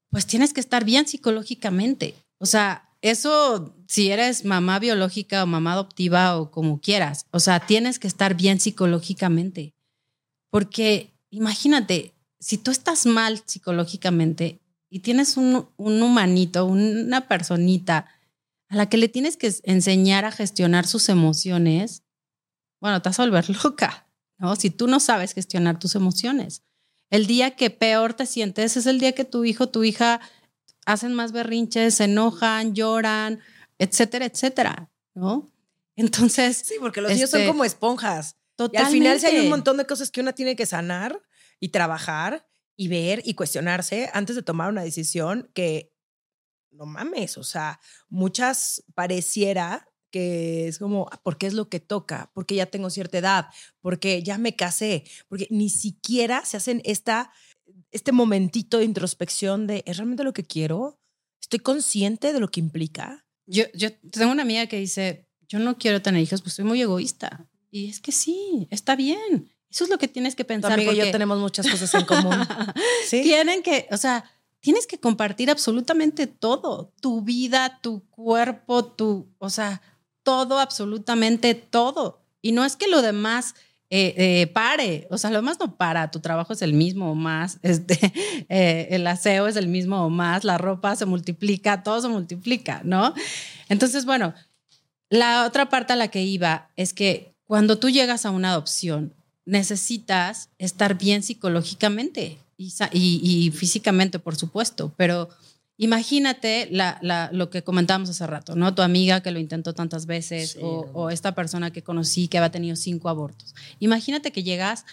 pues tienes que estar bien psicológicamente. O sea, eso, si eres mamá biológica o mamá adoptiva o como quieras, o sea, tienes que estar bien psicológicamente. Porque imagínate, si tú estás mal psicológicamente y tienes un, un humanito, una personita a la que le tienes que enseñar a gestionar sus emociones, bueno, te vas a volver loca, ¿no? Si tú no sabes gestionar tus emociones. El día que peor te sientes es el día que tu hijo, tu hija hacen más berrinches, se enojan, lloran, etcétera, etcétera, ¿no? Entonces. Sí, porque los niños son este, como esponjas. Totalmente. Y al final sí hay un montón de cosas que una tiene que sanar y trabajar y ver y cuestionarse antes de tomar una decisión que no mames, o sea, muchas pareciera que es como, ah, ¿por qué es lo que toca? Porque ya tengo cierta edad, porque ya me casé, porque ni siquiera se hacen esta este momentito de introspección de, ¿es realmente lo que quiero? ¿Estoy consciente de lo que implica? Yo, yo tengo una amiga que dice, yo no quiero tener hijos, pues soy muy egoísta. Y es que sí, está bien. Eso es lo que tienes que pensar. Tu amiga y yo tenemos muchas cosas en común. ¿Sí? Tienen que, o sea, tienes que compartir absolutamente todo, tu vida, tu cuerpo, tu, o sea, todo, absolutamente todo. Y no es que lo demás eh, eh, pare, o sea, lo demás no para, tu trabajo es el mismo o más, este, eh, el aseo es el mismo o más, la ropa se multiplica, todo se multiplica, ¿no? Entonces, bueno, la otra parte a la que iba es que cuando tú llegas a una adopción, necesitas estar bien psicológicamente y, físicamente, por supuesto, pero imagínate lo que comentábamos hace rato, ¿no? Tu amiga que lo intentó tantas veces o, esta persona que conocí que había tenido cinco abortos. Imagínate que llegas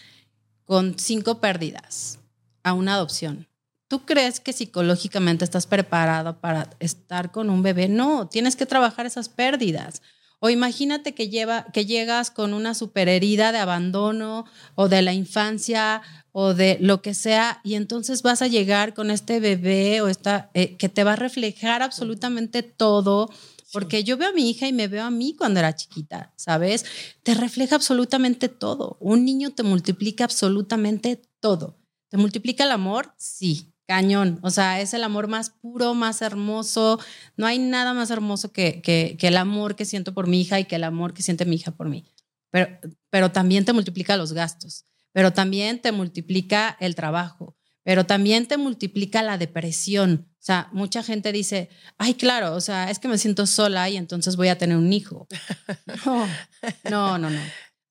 con cinco pérdidas a una adopción. ¿Tú crees que psicológicamente estás preparado para estar con un bebé? No, tienes que trabajar esas pérdidas. O imagínate que, lleva, que llegas con una superherida de abandono o de la infancia o de lo que sea y entonces vas a llegar con este bebé o esta eh, que te va a reflejar absolutamente todo. Porque yo veo a mi hija y me veo a mí cuando era chiquita, ¿sabes? Te refleja absolutamente todo. Un niño te multiplica absolutamente todo. ¿Te multiplica el amor? Sí. Cañón, o sea, es el amor más puro, más hermoso. No hay nada más hermoso que, que, el amor que siento por mi hija y que el amor que siente mi hija por mí. Pero, pero también te multiplica los gastos, pero también te multiplica el trabajo, pero también te multiplica la depresión. O sea, mucha gente dice, ay, claro, o sea, es que me siento sola y entonces voy a tener un hijo. no, no, no.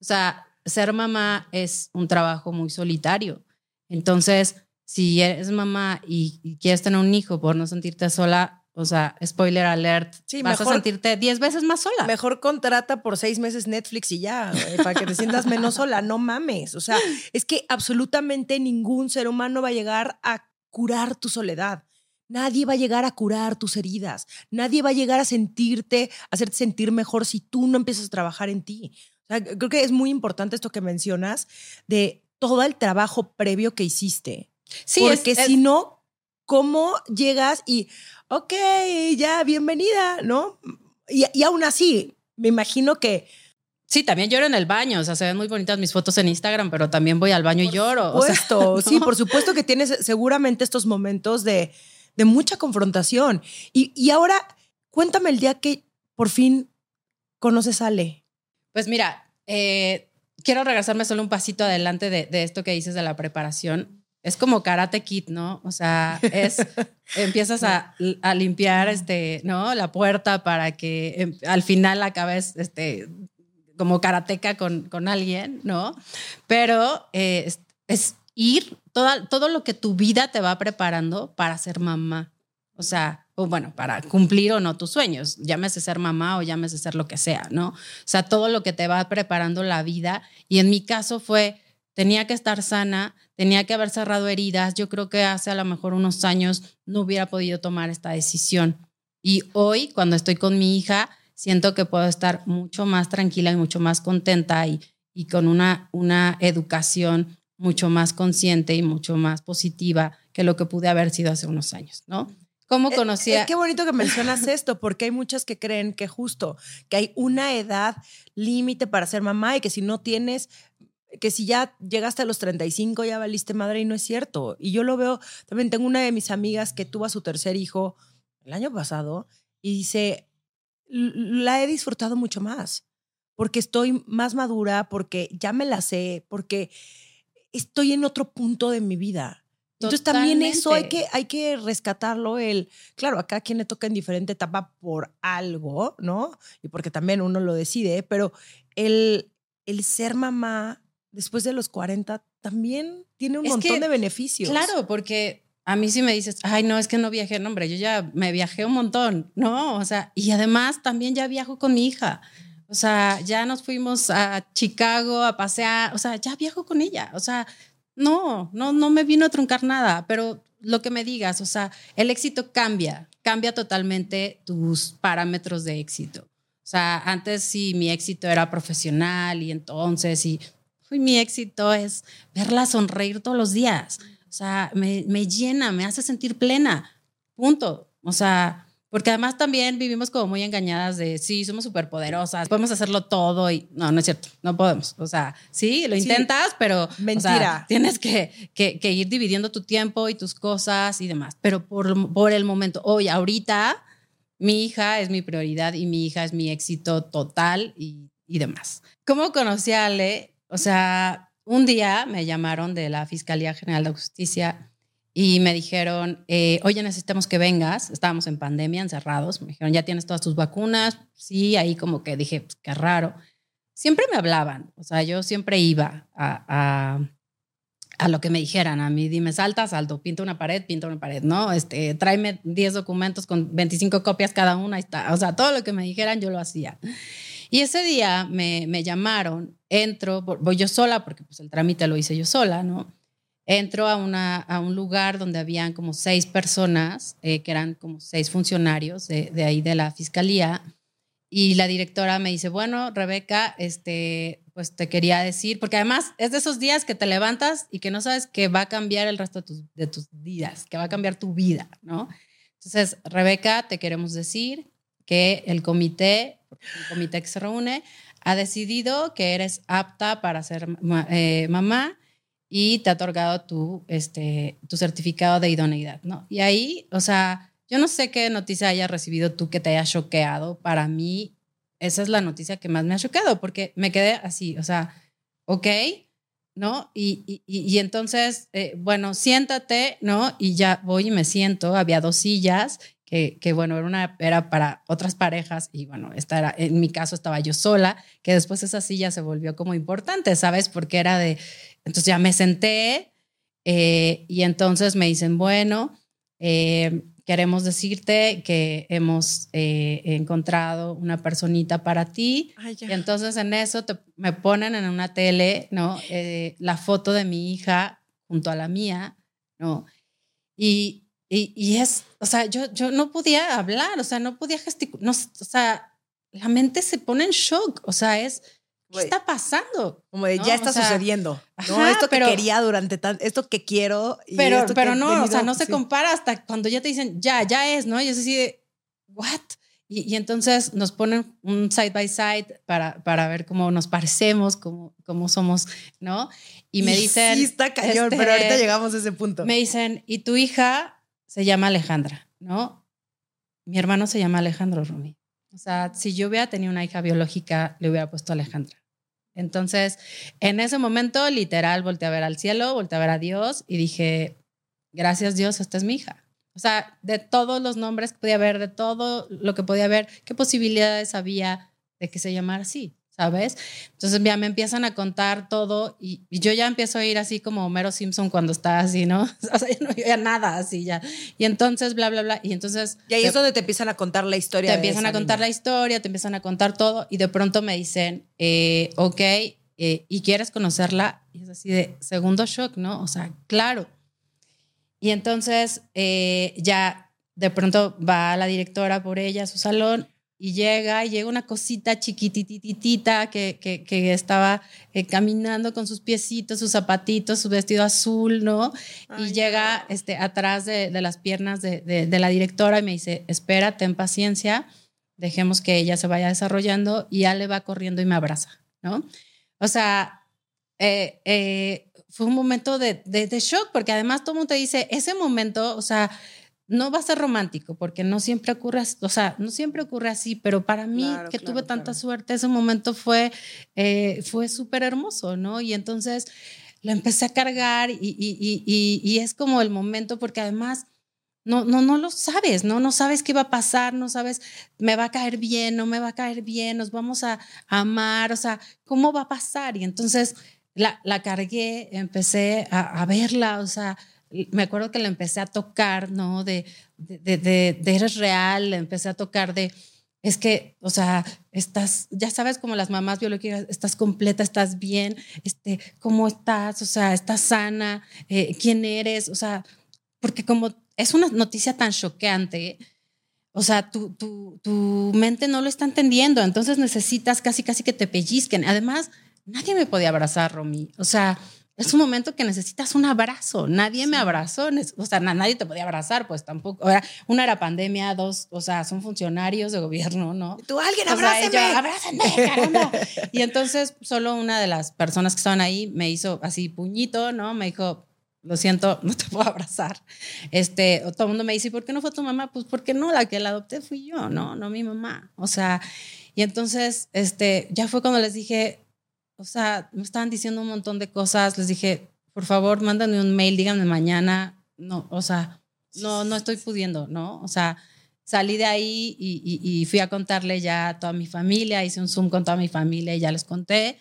O sea, ser mamá es un trabajo muy solitario. Entonces, si eres mamá y, quieres tener un hijo por no sentirte sola, o sea, spoiler alert, vas a sentirte 10 veces más sola. Mejor contrata por seis meses Netflix y ya, para que te sientas menos sola. No mames. O sea, es que absolutamente ningún ser humano va a llegar a curar tu soledad. Nadie va a llegar a curar tus heridas. Nadie va a llegar a sentirte, a hacerte sentir mejor si tú no empiezas a trabajar en ti. O sea, creo que es muy importante esto que mencionas de todo el trabajo previo que hiciste Sí, Porque si no, ¿cómo llegas y, ok, ya, bienvenida, ¿no? Y, y aún así, me imagino que... Sí, también lloro en el baño, o sea, se ven muy bonitas mis fotos en Instagram, pero también voy al baño y lloro. Por supuesto, sí, por supuesto que tienes seguramente estos momentos de, de mucha confrontación. Y, y ahora, cuéntame el día que por fin conoces a Ale. Pues mira, eh, quiero regresarme solo un pasito adelante de, de, esto que dices de la preparación es como karate kit, ¿no? O sea, es, empiezas a, limpiar, este, ¿no? La puerta para que em, al final acabes, este, como karateca con, con alguien, ¿no? Pero eh, es, ir todo lo que tu vida te va preparando para ser mamá. O sea, o bueno, para cumplir o no tus sueños, llámese ser mamá o llámese ser lo que sea, ¿no? O sea, todo lo que te va preparando la vida. Y en mi caso fue tenía que estar sana, tenía que haber cerrado heridas. Yo creo que hace a lo mejor unos años no hubiera podido tomar esta decisión. Y hoy, cuando estoy con mi hija, siento que puedo estar mucho más tranquila y mucho más contenta y, y con una, una educación mucho más consciente y mucho más positiva que lo que pude haber sido hace unos años, ¿no? ¿Cómo eh, conocía? qué bonito que mencionas esto, porque hay muchas que creen que justo, que hay una edad límite para ser mamá y que si no tienes que si ya llegaste a los 35 ya valiste madre y no es cierto. Y yo lo veo, también tengo una de mis amigas que tuvo a su tercer hijo el año pasado y dice, la he disfrutado mucho más, porque estoy más madura, porque ya me la sé, porque estoy en otro punto de mi vida. Entonces también eso hay que, hay que rescatarlo, el, claro, acá quien le toca en diferente etapa por algo, ¿no? Y porque también uno lo decide, pero el, el ser mamá después de los 40 también tiene un montón de beneficios. Claro, porque a mí sí me dices, ay, no, es que no viajé, no, hombre, yo ya me viajé un montón, ¿no? O sea, y además también ya viajo con mi hija. O sea, ya nos fuimos a Chicago a pasear, o sea, ya viajo con ella. O sea, no, no, no me vino a truncar nada, pero lo que me digas, o sea, el éxito cambia, cambia totalmente tus parámetros de éxito. O sea, antes sí mi éxito era profesional y entonces y mi éxito es verla sonreír todos los días. O sea, me, me llena, me hace sentir plena. Punto. O sea, porque además también vivimos como muy engañadas de, sí, somos súper poderosas, podemos hacerlo todo y no, no es cierto, no podemos. O sea, sí, lo intentas, pero... Mentira. tienes que, que, que, ir dividiendo tu tiempo y tus cosas y demás. Pero por, por el momento, hoy, ahorita, mi hija es mi prioridad y mi hija es mi éxito total y, y demás. ¿Cómo conocí a Ale? O sea, un día me llamaron de la Fiscalía General de Justicia y me dijeron, eh, oye, necesitamos que vengas. Estábamos en pandemia, encerrados. Me dijeron, ¿ya tienes todas tus vacunas? Sí, ahí como que dije, pues, qué raro. Siempre me hablaban, o sea, yo siempre iba a, a, lo que me dijeran. A mí, dime, salta, salto, pinta una pared, pinta una pared, ¿no? Este, tráeme 10 documentos con 25 copias cada una, está. O sea, todo lo que me dijeran yo lo hacía. Y ese día me, me llamaron, entro, voy yo sola, porque pues el trámite lo hice yo sola, ¿no? entro a, una, a un lugar donde habían como seis personas, eh, que eran como seis funcionarios de, de, ahí de la fiscalía, y la directora me dice, bueno, Rebeca, este, pues te quería decir, porque además es de esos días que te levantas y que no sabes que va a cambiar el resto de tus, de tus días, que va a cambiar tu vida, ¿no? Entonces, Rebeca, te queremos decir que el comité, el comité que se reúne, ha decidido que eres apta para ser eh, mamá y te ha otorgado tu, este, tu certificado de idoneidad, ¿no? Y ahí, o sea, yo no sé qué noticia hayas recibido tú que te haya choqueado. Para mí, esa es la noticia que más me ha choqueado, porque me quedé así, o sea, ok, ¿no? Y, y, y entonces, eh, bueno, siéntate, ¿no? Y ya voy y me siento, había dos sillas. Que, que, bueno, era, una, era para otras parejas y bueno, esta era, en mi caso estaba yo sola, que después esa silla se volvió como importante, ¿sabes? Porque era de, entonces ya me senté eh, y entonces me dicen, bueno, eh, queremos decirte que hemos eh, encontrado una personita para ti. y entonces en eso me ponen en una tele, ¿no? la foto de mi hija junto a la mía, ¿no? Y, y, es, o sea, yo, yo no podía hablar, o sea, no podía gesticular, no, o sea, la mente se pone en shock, o sea, es ¿Qué está pasando? Como de, ya está sucediendo. ¿no? Esto que quería durante tanto, esto que quiero. pero pero no, o sea, no se compara hasta cuando ya te dicen, ya, ya es, ¿no? Y es así de, ¿what? Y, y, entonces nos ponen un side by side para, para ver cómo nos parecemos, cómo, cómo somos, ¿no? Y me dicen. Sí, está cañón, pero ahorita este, llegamos a ese punto. Me dicen, y tu hija se llama Alejandra, ¿no? Mi hermano se llama Alejandro Rumi. O sea, si yo hubiera tenido una hija biológica, le hubiera puesto Alejandra. Entonces, en ese momento, literal, volteé a ver al cielo, volteé a ver a Dios y dije, gracias Dios, esta es mi hija. O sea, de todos los nombres que podía haber, de todo lo que podía haber, ¿qué posibilidades había de que se llamara así? ¿Sabes? Entonces ya me empiezan a contar todo y, yo ya empiezo a ir así como Homero Simpson cuando está así, ¿no? O sea, yo no veía nada así ya. Y entonces, bla, bla, bla. Y entonces... Y ahí es donde te empiezan a contar la historia. Te empiezan a contar la historia, te empiezan a contar todo y de pronto me dicen, eh, ok, eh, ¿y quieres conocerla? Y es así de segundo shock, ¿no? O sea, claro. Y entonces eh, ya de pronto va la directora por ella a su salón y llega, y llega una cosita chiquitititita que, que, que estaba eh, caminando con sus piecitos, sus zapatitos, su vestido azul, ¿no? y llega este, atrás de, de las piernas de, de, la directora y me dice, espera, ten paciencia, dejemos que ella se vaya desarrollando y ya le va corriendo y me abraza, ¿no? O sea, eh, eh, fue un momento de, de, shock porque además todo el mundo te dice, ese momento, o sea, no va a ser romántico porque no siempre ocurre, o sea, no siempre ocurre así, pero para mí que tuve tanta suerte, ese momento fue, eh, fue súper hermoso, ¿no? Y entonces lo empecé a cargar y, y, y, y, es como el momento porque además no, no, no lo sabes, ¿no? No sabes qué va a pasar, no sabes, me va a caer bien, no me va a caer bien, nos vamos a, amar, o sea, ¿cómo va a pasar? Y entonces la, la cargué, empecé a, a verla, o sea, me acuerdo que le empecé a tocar, ¿no? De, de, de, eres real, le empecé a tocar de, es que, o sea, estás, ya sabes, como las mamás biológicas, estás completa, estás bien, este, ¿cómo estás? O sea, estás sana, eh, ¿quién eres? O sea, porque como es una noticia tan choqueante, o sea, tu, tu, tu mente no lo está entendiendo, entonces necesitas casi, casi que te pellizquen. Además, nadie me podía abrazar, Romy. O sea, es un momento que necesitas un abrazo. Nadie me abrazó, o sea, nadie te podía abrazar, pues tampoco. Ahora, una era pandemia, dos, o sea, son funcionarios de gobierno, ¿no? Tú, alguien, abrázame. abrázame, caramba. y entonces, solo una de las personas que estaban ahí me hizo así puñito, ¿no? Me dijo, lo siento, no te puedo abrazar. Este, todo el mundo me dice, ¿por qué no fue tu mamá? Pues porque no, la que la adopté fui yo, no, no mi mamá. O sea, y entonces, este, ya fue cuando les dije, o sea, me estaban diciendo un montón de cosas. Les dije, por favor, mándame un mail, díganme mañana. No, o sea, no, no estoy pudiendo, ¿no? O sea, salí de ahí y, fui a contarle ya a toda mi familia, hice un Zoom con toda mi familia y ya les conté.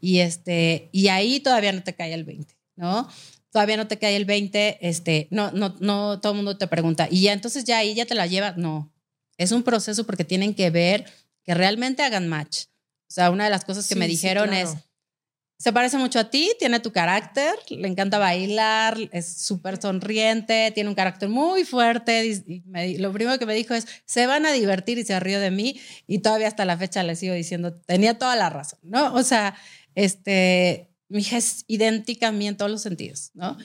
Y, este, y ahí todavía no te cae el 20, ¿no? Todavía no te cae el 20, este, no, no, no, todo el mundo te pregunta, y ya entonces ya ahí ya te la lleva. No, es un proceso porque tienen que ver que realmente hagan match. O sea, una de las cosas que me dijeron es, se parece mucho a ti, tiene tu carácter, le encanta bailar, es súper sonriente, tiene un carácter muy fuerte. Y lo primero que me dijo es, se van a divertir y se rió de mí. Y todavía hasta la fecha le sigo diciendo, tenía toda la razón, ¿no? O sea, este, mi hija es idéntica a mí en todos los sentidos, ¿no?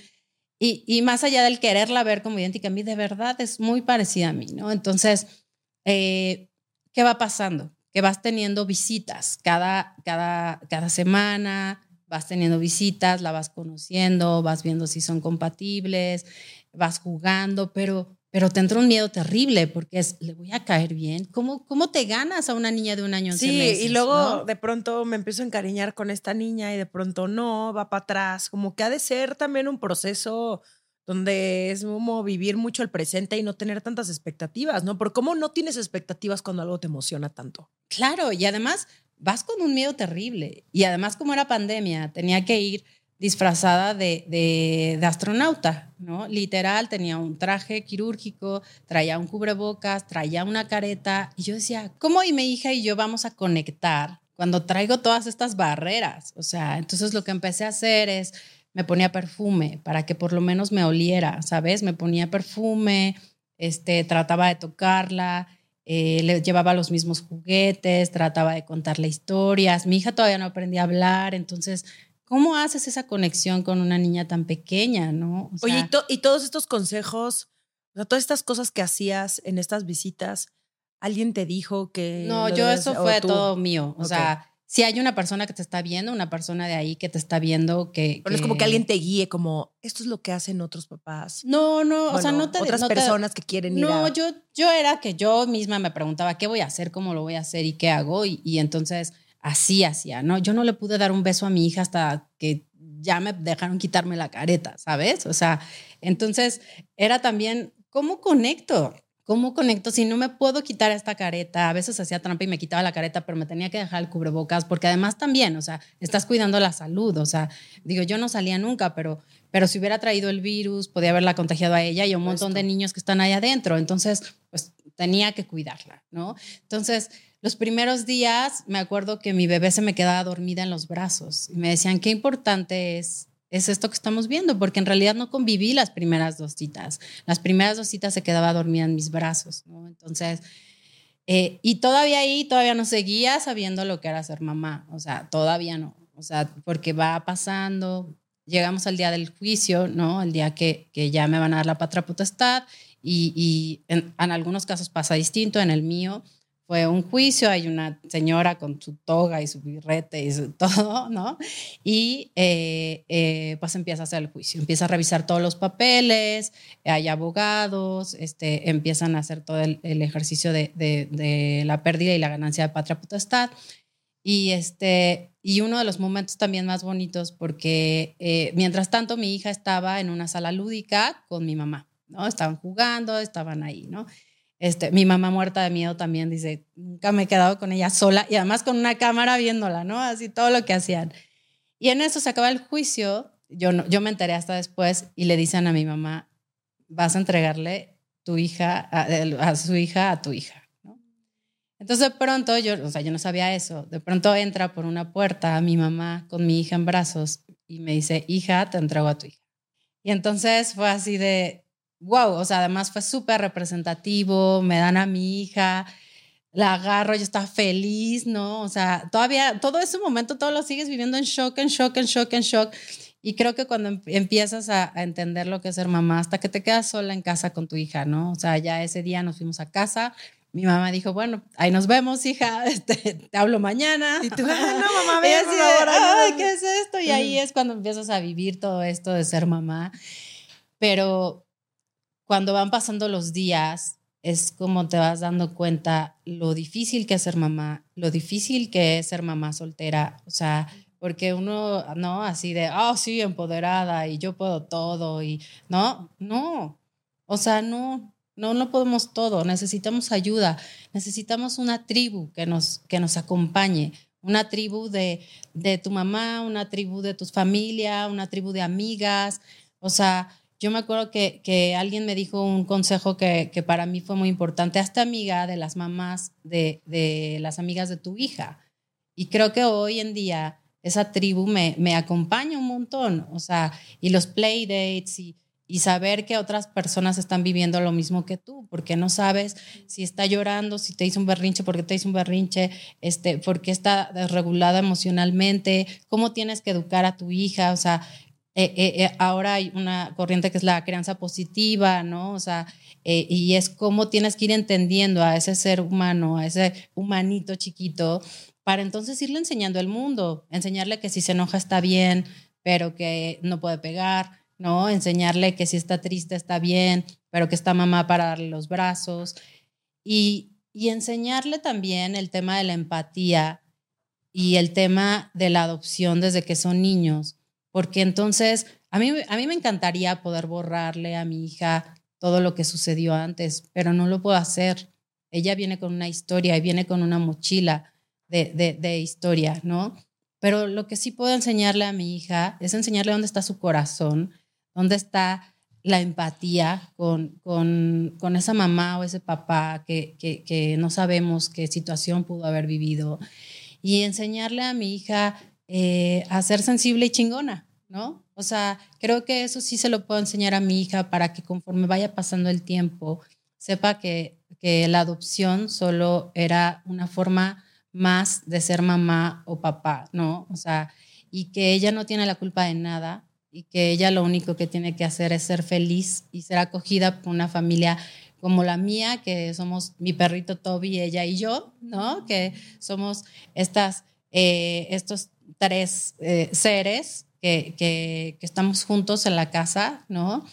Y, y, más allá del quererla ver como idéntica a mí, de verdad es muy parecida a mí, ¿no? Entonces, eh, ¿qué va pasando? Que vas teniendo visitas cada, cada, cada semana, vas teniendo visitas, la vas conociendo, vas viendo si son compatibles, vas jugando, pero, pero te entra un miedo terrible porque es, le voy a caer bien. ¿Cómo, cómo te ganas a una niña de un año? Sí, y luego de pronto me empiezo a encariñar con esta niña y de pronto no, va para atrás. Como que ha de ser también un proceso donde es como vivir mucho el presente y no tener tantas expectativas, ¿no? Por cómo no tienes expectativas cuando algo te emociona tanto. Claro, y además vas con un miedo terrible. Y además como era pandemia, tenía que ir disfrazada de, de, astronauta, ¿no? Literal, tenía un traje quirúrgico, traía un cubrebocas, traía una careta. Y yo decía, ¿cómo y mi hija y yo vamos a conectar cuando traigo todas estas barreras? O sea, entonces lo que empecé a hacer es me ponía perfume para que por lo menos me oliera, ¿sabes? Me ponía perfume, este, trataba de tocarla, eh, le llevaba los mismos juguetes, trataba de contarle historias. Mi hija todavía no aprendía a hablar, entonces, ¿cómo haces esa conexión con una niña tan pequeña, no? Oye, y, todos estos consejos, o sea, todas estas cosas que hacías en estas visitas, ¿alguien te dijo que... No, yo eso fue todo mío, o sea si hay una persona que te está viendo, una persona de ahí que te está viendo que... Pero es como que alguien te guíe como, esto es lo que hacen otros papás. No, no, o sea, no te... Otras personas que quieren ir No, yo, yo era que yo misma me preguntaba, ¿qué voy a hacer? ¿Cómo lo voy a hacer? ¿Y qué hago? Y, y entonces así hacía, ¿no? Yo no le pude dar un beso a mi hija hasta que ya me dejaron quitarme la careta, ¿sabes? O sea, entonces era también, ¿cómo conecto? ¿Cómo conecto si no me puedo quitar esta careta? A veces hacía trampa y me quitaba la careta, pero me tenía que dejar el cubrebocas, porque además también, o sea, estás cuidando la salud. O sea, digo, yo no salía nunca, pero, pero si hubiera traído el virus, podía haberla contagiado a ella y a un montón de niños que están ahí adentro. Entonces, pues tenía que cuidarla, ¿no? Entonces, los primeros días me acuerdo que mi bebé se me quedaba dormida en los brazos y me decían, qué importante es es esto que estamos viendo, porque en realidad no conviví las primeras dos citas. Las primeras dos citas se quedaba dormida en mis brazos. Entonces, eh, y todavía ahí, todavía no seguía sabiendo lo que era ser mamá, o sea, todavía no, o sea, porque va pasando, llegamos al día del juicio, ¿no? El día que, que ya me van a dar la patria potestad y, en algunos casos pasa distinto, en el mío fue un juicio, hay una señora con su toga y su birrete y todo, ¿no? Y eh, eh, pues empieza a hacer el juicio, empieza a revisar todos los papeles, hay abogados, este, empiezan a hacer todo el, ejercicio de, de, la pérdida y la ganancia de patria potestad. Y, este, y uno de los momentos también más bonitos, porque eh, mientras tanto mi hija estaba en una sala lúdica con mi mamá, ¿no? Estaban jugando, estaban ahí, ¿no? Este, mi mamá muerta de miedo también dice, nunca me he quedado con ella sola y además con una cámara viéndola, ¿no? Así todo lo que hacían. Y en eso se acaba el juicio, yo, no, yo me enteré hasta después y le dicen a mi mamá, vas a entregarle tu hija, a, su hija a tu hija, ¿no? Entonces de pronto, yo, o sea, yo no sabía eso, de pronto entra por una puerta mi mamá con mi hija en brazos y me dice, hija, te entrego a tu hija. Y entonces fue así de, wow, o sea, además fue súper representativo, me dan a mi hija, la agarro, yo estaba feliz, ¿no? O sea, todavía, todo ese momento, todo lo sigues viviendo en shock, en shock, en shock, en shock. Y creo que cuando em- empiezas a, a entender lo que es ser mamá, hasta que te quedas sola en casa con tu hija, ¿no? O sea, ya ese día nos fuimos a casa. Mi mamá dijo, bueno, ahí nos vemos, hija, este, te hablo mañana. Y tú, "Ay, no, mamá, Y ven, así por favor, Ay, ayúdame". ¿qué es esto? Y ahí es cuando empiezas a vivir todo esto de ser mamá. Pero cuando van pasando los días, es como te vas dando cuenta lo difícil que es ser mamá, lo difícil que es ser mamá soltera. O sea, porque uno, ¿no? Así de, ah, sí, empoderada y yo puedo todo y, no, no. O sea, no, no, no podemos todo. Necesitamos ayuda. Necesitamos una tribu que nos, que nos acompañe. Una tribu de, de tu mamá, una tribu de tus familia, una tribu de amigas. O sea, yo me acuerdo que, que alguien me dijo un consejo que, que para mí fue muy importante. Hazte amiga de las mamás, de, de las amigas de tu hija. Y creo que hoy en día esa tribu me, me acompaña un montón. O sea, y los playdates y, y saber que otras personas están viviendo lo mismo que tú, porque no sabes si está llorando, si te hizo un berrinche, porque te hizo un berrinche, este, porque está desregulada emocionalmente, cómo tienes que educar a tu hija, o sea, eh, eh, eh, ahora hay una corriente que es la crianza positiva, ¿no? O sea, y es cómo tienes que ir entendiendo a ese ser humano, a ese humanito chiquito, para entonces irle enseñando el mundo, enseñarle que si se enoja está bien, pero que no puede pegar, ¿no? Enseñarle que si está triste está bien, pero que está mamá para darle los brazos. Y, y enseñarle también el tema de la empatía y el tema de la adopción desde que son niños, porque entonces a mí, a mí me encantaría poder borrarle a mi hija todo lo que sucedió antes, pero no lo puedo hacer. Ella viene con una historia y viene con una mochila de, de, historia, ¿no? Pero lo que sí puedo enseñarle a mi hija es enseñarle dónde está su corazón, dónde está la empatía con, con, con esa mamá o ese papá que, que, que, no sabemos qué situación pudo haber vivido. Y enseñarle a mi hija eh, a ser sensible y chingona, ¿no? O sea, creo que eso sí se lo puedo enseñar a mi hija para que conforme vaya pasando el tiempo, sepa que, que la adopción solo era una forma más de ser mamá o papá, ¿no? O sea, y que ella no tiene la culpa de nada y que ella lo único que tiene que hacer es ser feliz y ser acogida por una familia como la mía, que somos mi perrito Toby, ella y yo, ¿no? Que somos estas, eh, estos tres eh, seres que, que, que, estamos juntos en la casa, ¿no?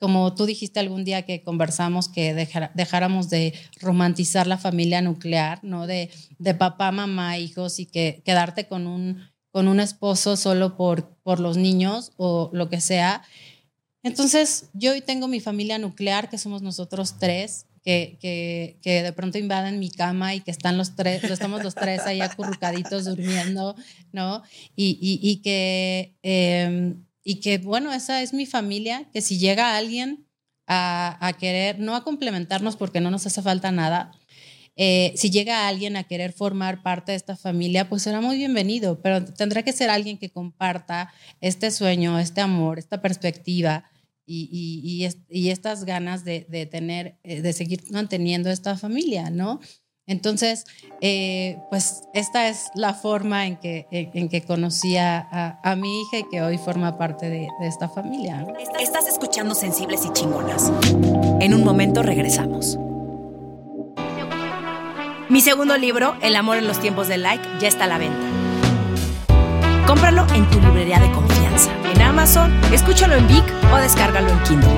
Como tú dijiste algún día que conversamos que dejar, dejáramos de romantizar la familia nuclear, ¿no? De, de papá, mamá, hijos y que quedarte con un, con un esposo solo por, por los niños o lo que sea. Entonces, yo hoy tengo mi familia nuclear, que somos nosotros tres, que, que, que, de pronto invaden mi cama y que están los tres, estamos los tres ahí acurrucaditos durmiendo, ¿no? Y, y, que, eh, y que, bueno, esa es mi familia, que si llega alguien a, a, querer, no a complementarnos porque no nos hace falta nada, eh, si llega alguien a querer formar parte de esta familia, pues será muy bienvenido, pero tendrá que ser alguien que comparta este sueño, este amor, esta perspectiva y, y, y, estas ganas de, de, tener, eh, de seguir manteniendo esta familia, ¿no? Entonces, eh, pues esta es la forma en que, en, que conocí a, a, mi hija y que hoy forma parte de, de esta familia. Estás escuchando Sensibles y Chingonas. En un momento regresamos. Mi segundo libro, El amor en los tiempos del like, ya está a la venta. Cómpralo en tu librería de confianza, en Amazon, escúchalo en Vic o descárgalo en Kindle.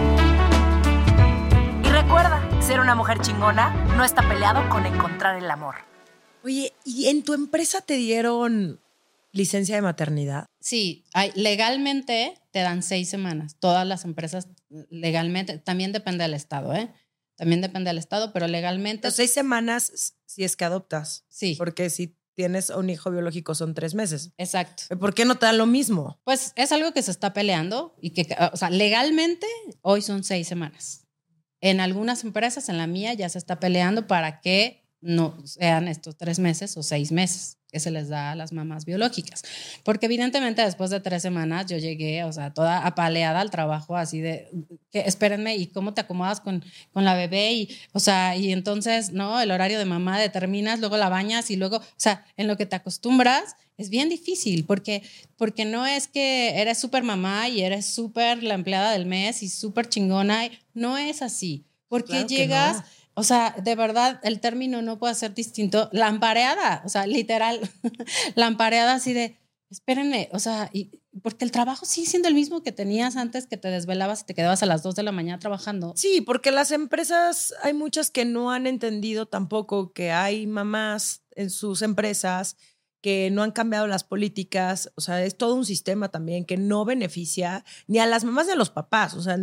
Y recuerda, ser una mujer chingona no está peleado con encontrar el amor. Oye, ¿y en tu empresa te dieron licencia de maternidad? Sí, hay, legalmente te dan seis semanas. Todas las empresas legalmente, también depende del estado, ¿eh? También depende del estado, pero legalmente. Los seis semanas si es que adoptas. Sí. Porque si tienes un hijo biológico son tres meses. Exacto. ¿Por qué no te dan lo mismo? Pues es algo que se está peleando y que, o sea, legalmente hoy son seis semanas. En algunas empresas, en la mía, ya se está peleando para que no sean estos tres meses o seis meses. Que se les da a las mamás biológicas. Porque evidentemente después de tres semanas yo llegué, o sea, toda apaleada al trabajo, así de, que espérenme, ¿y cómo te acomodas con, con la bebé? Y, o sea, y entonces, ¿no? El horario de mamá determinas, luego la bañas y luego, o sea, en lo que te acostumbras es bien difícil porque, porque no es que eres súper mamá y eres súper la empleada del mes y súper chingona, no es así, porque llegas... O sea, de verdad, el término no puede ser distinto. Lampareada, o sea, literal, lampareada así de, espérenme, o sea, y, porque el trabajo sigue siendo el mismo que tenías antes, que te desvelabas y te quedabas a las 2 de la mañana trabajando. Sí, porque las empresas, hay muchas que no han entendido tampoco que hay mamás en sus empresas que no han cambiado las políticas, o sea, es todo un sistema también que no beneficia ni a las mamás ni a los papás, o sea,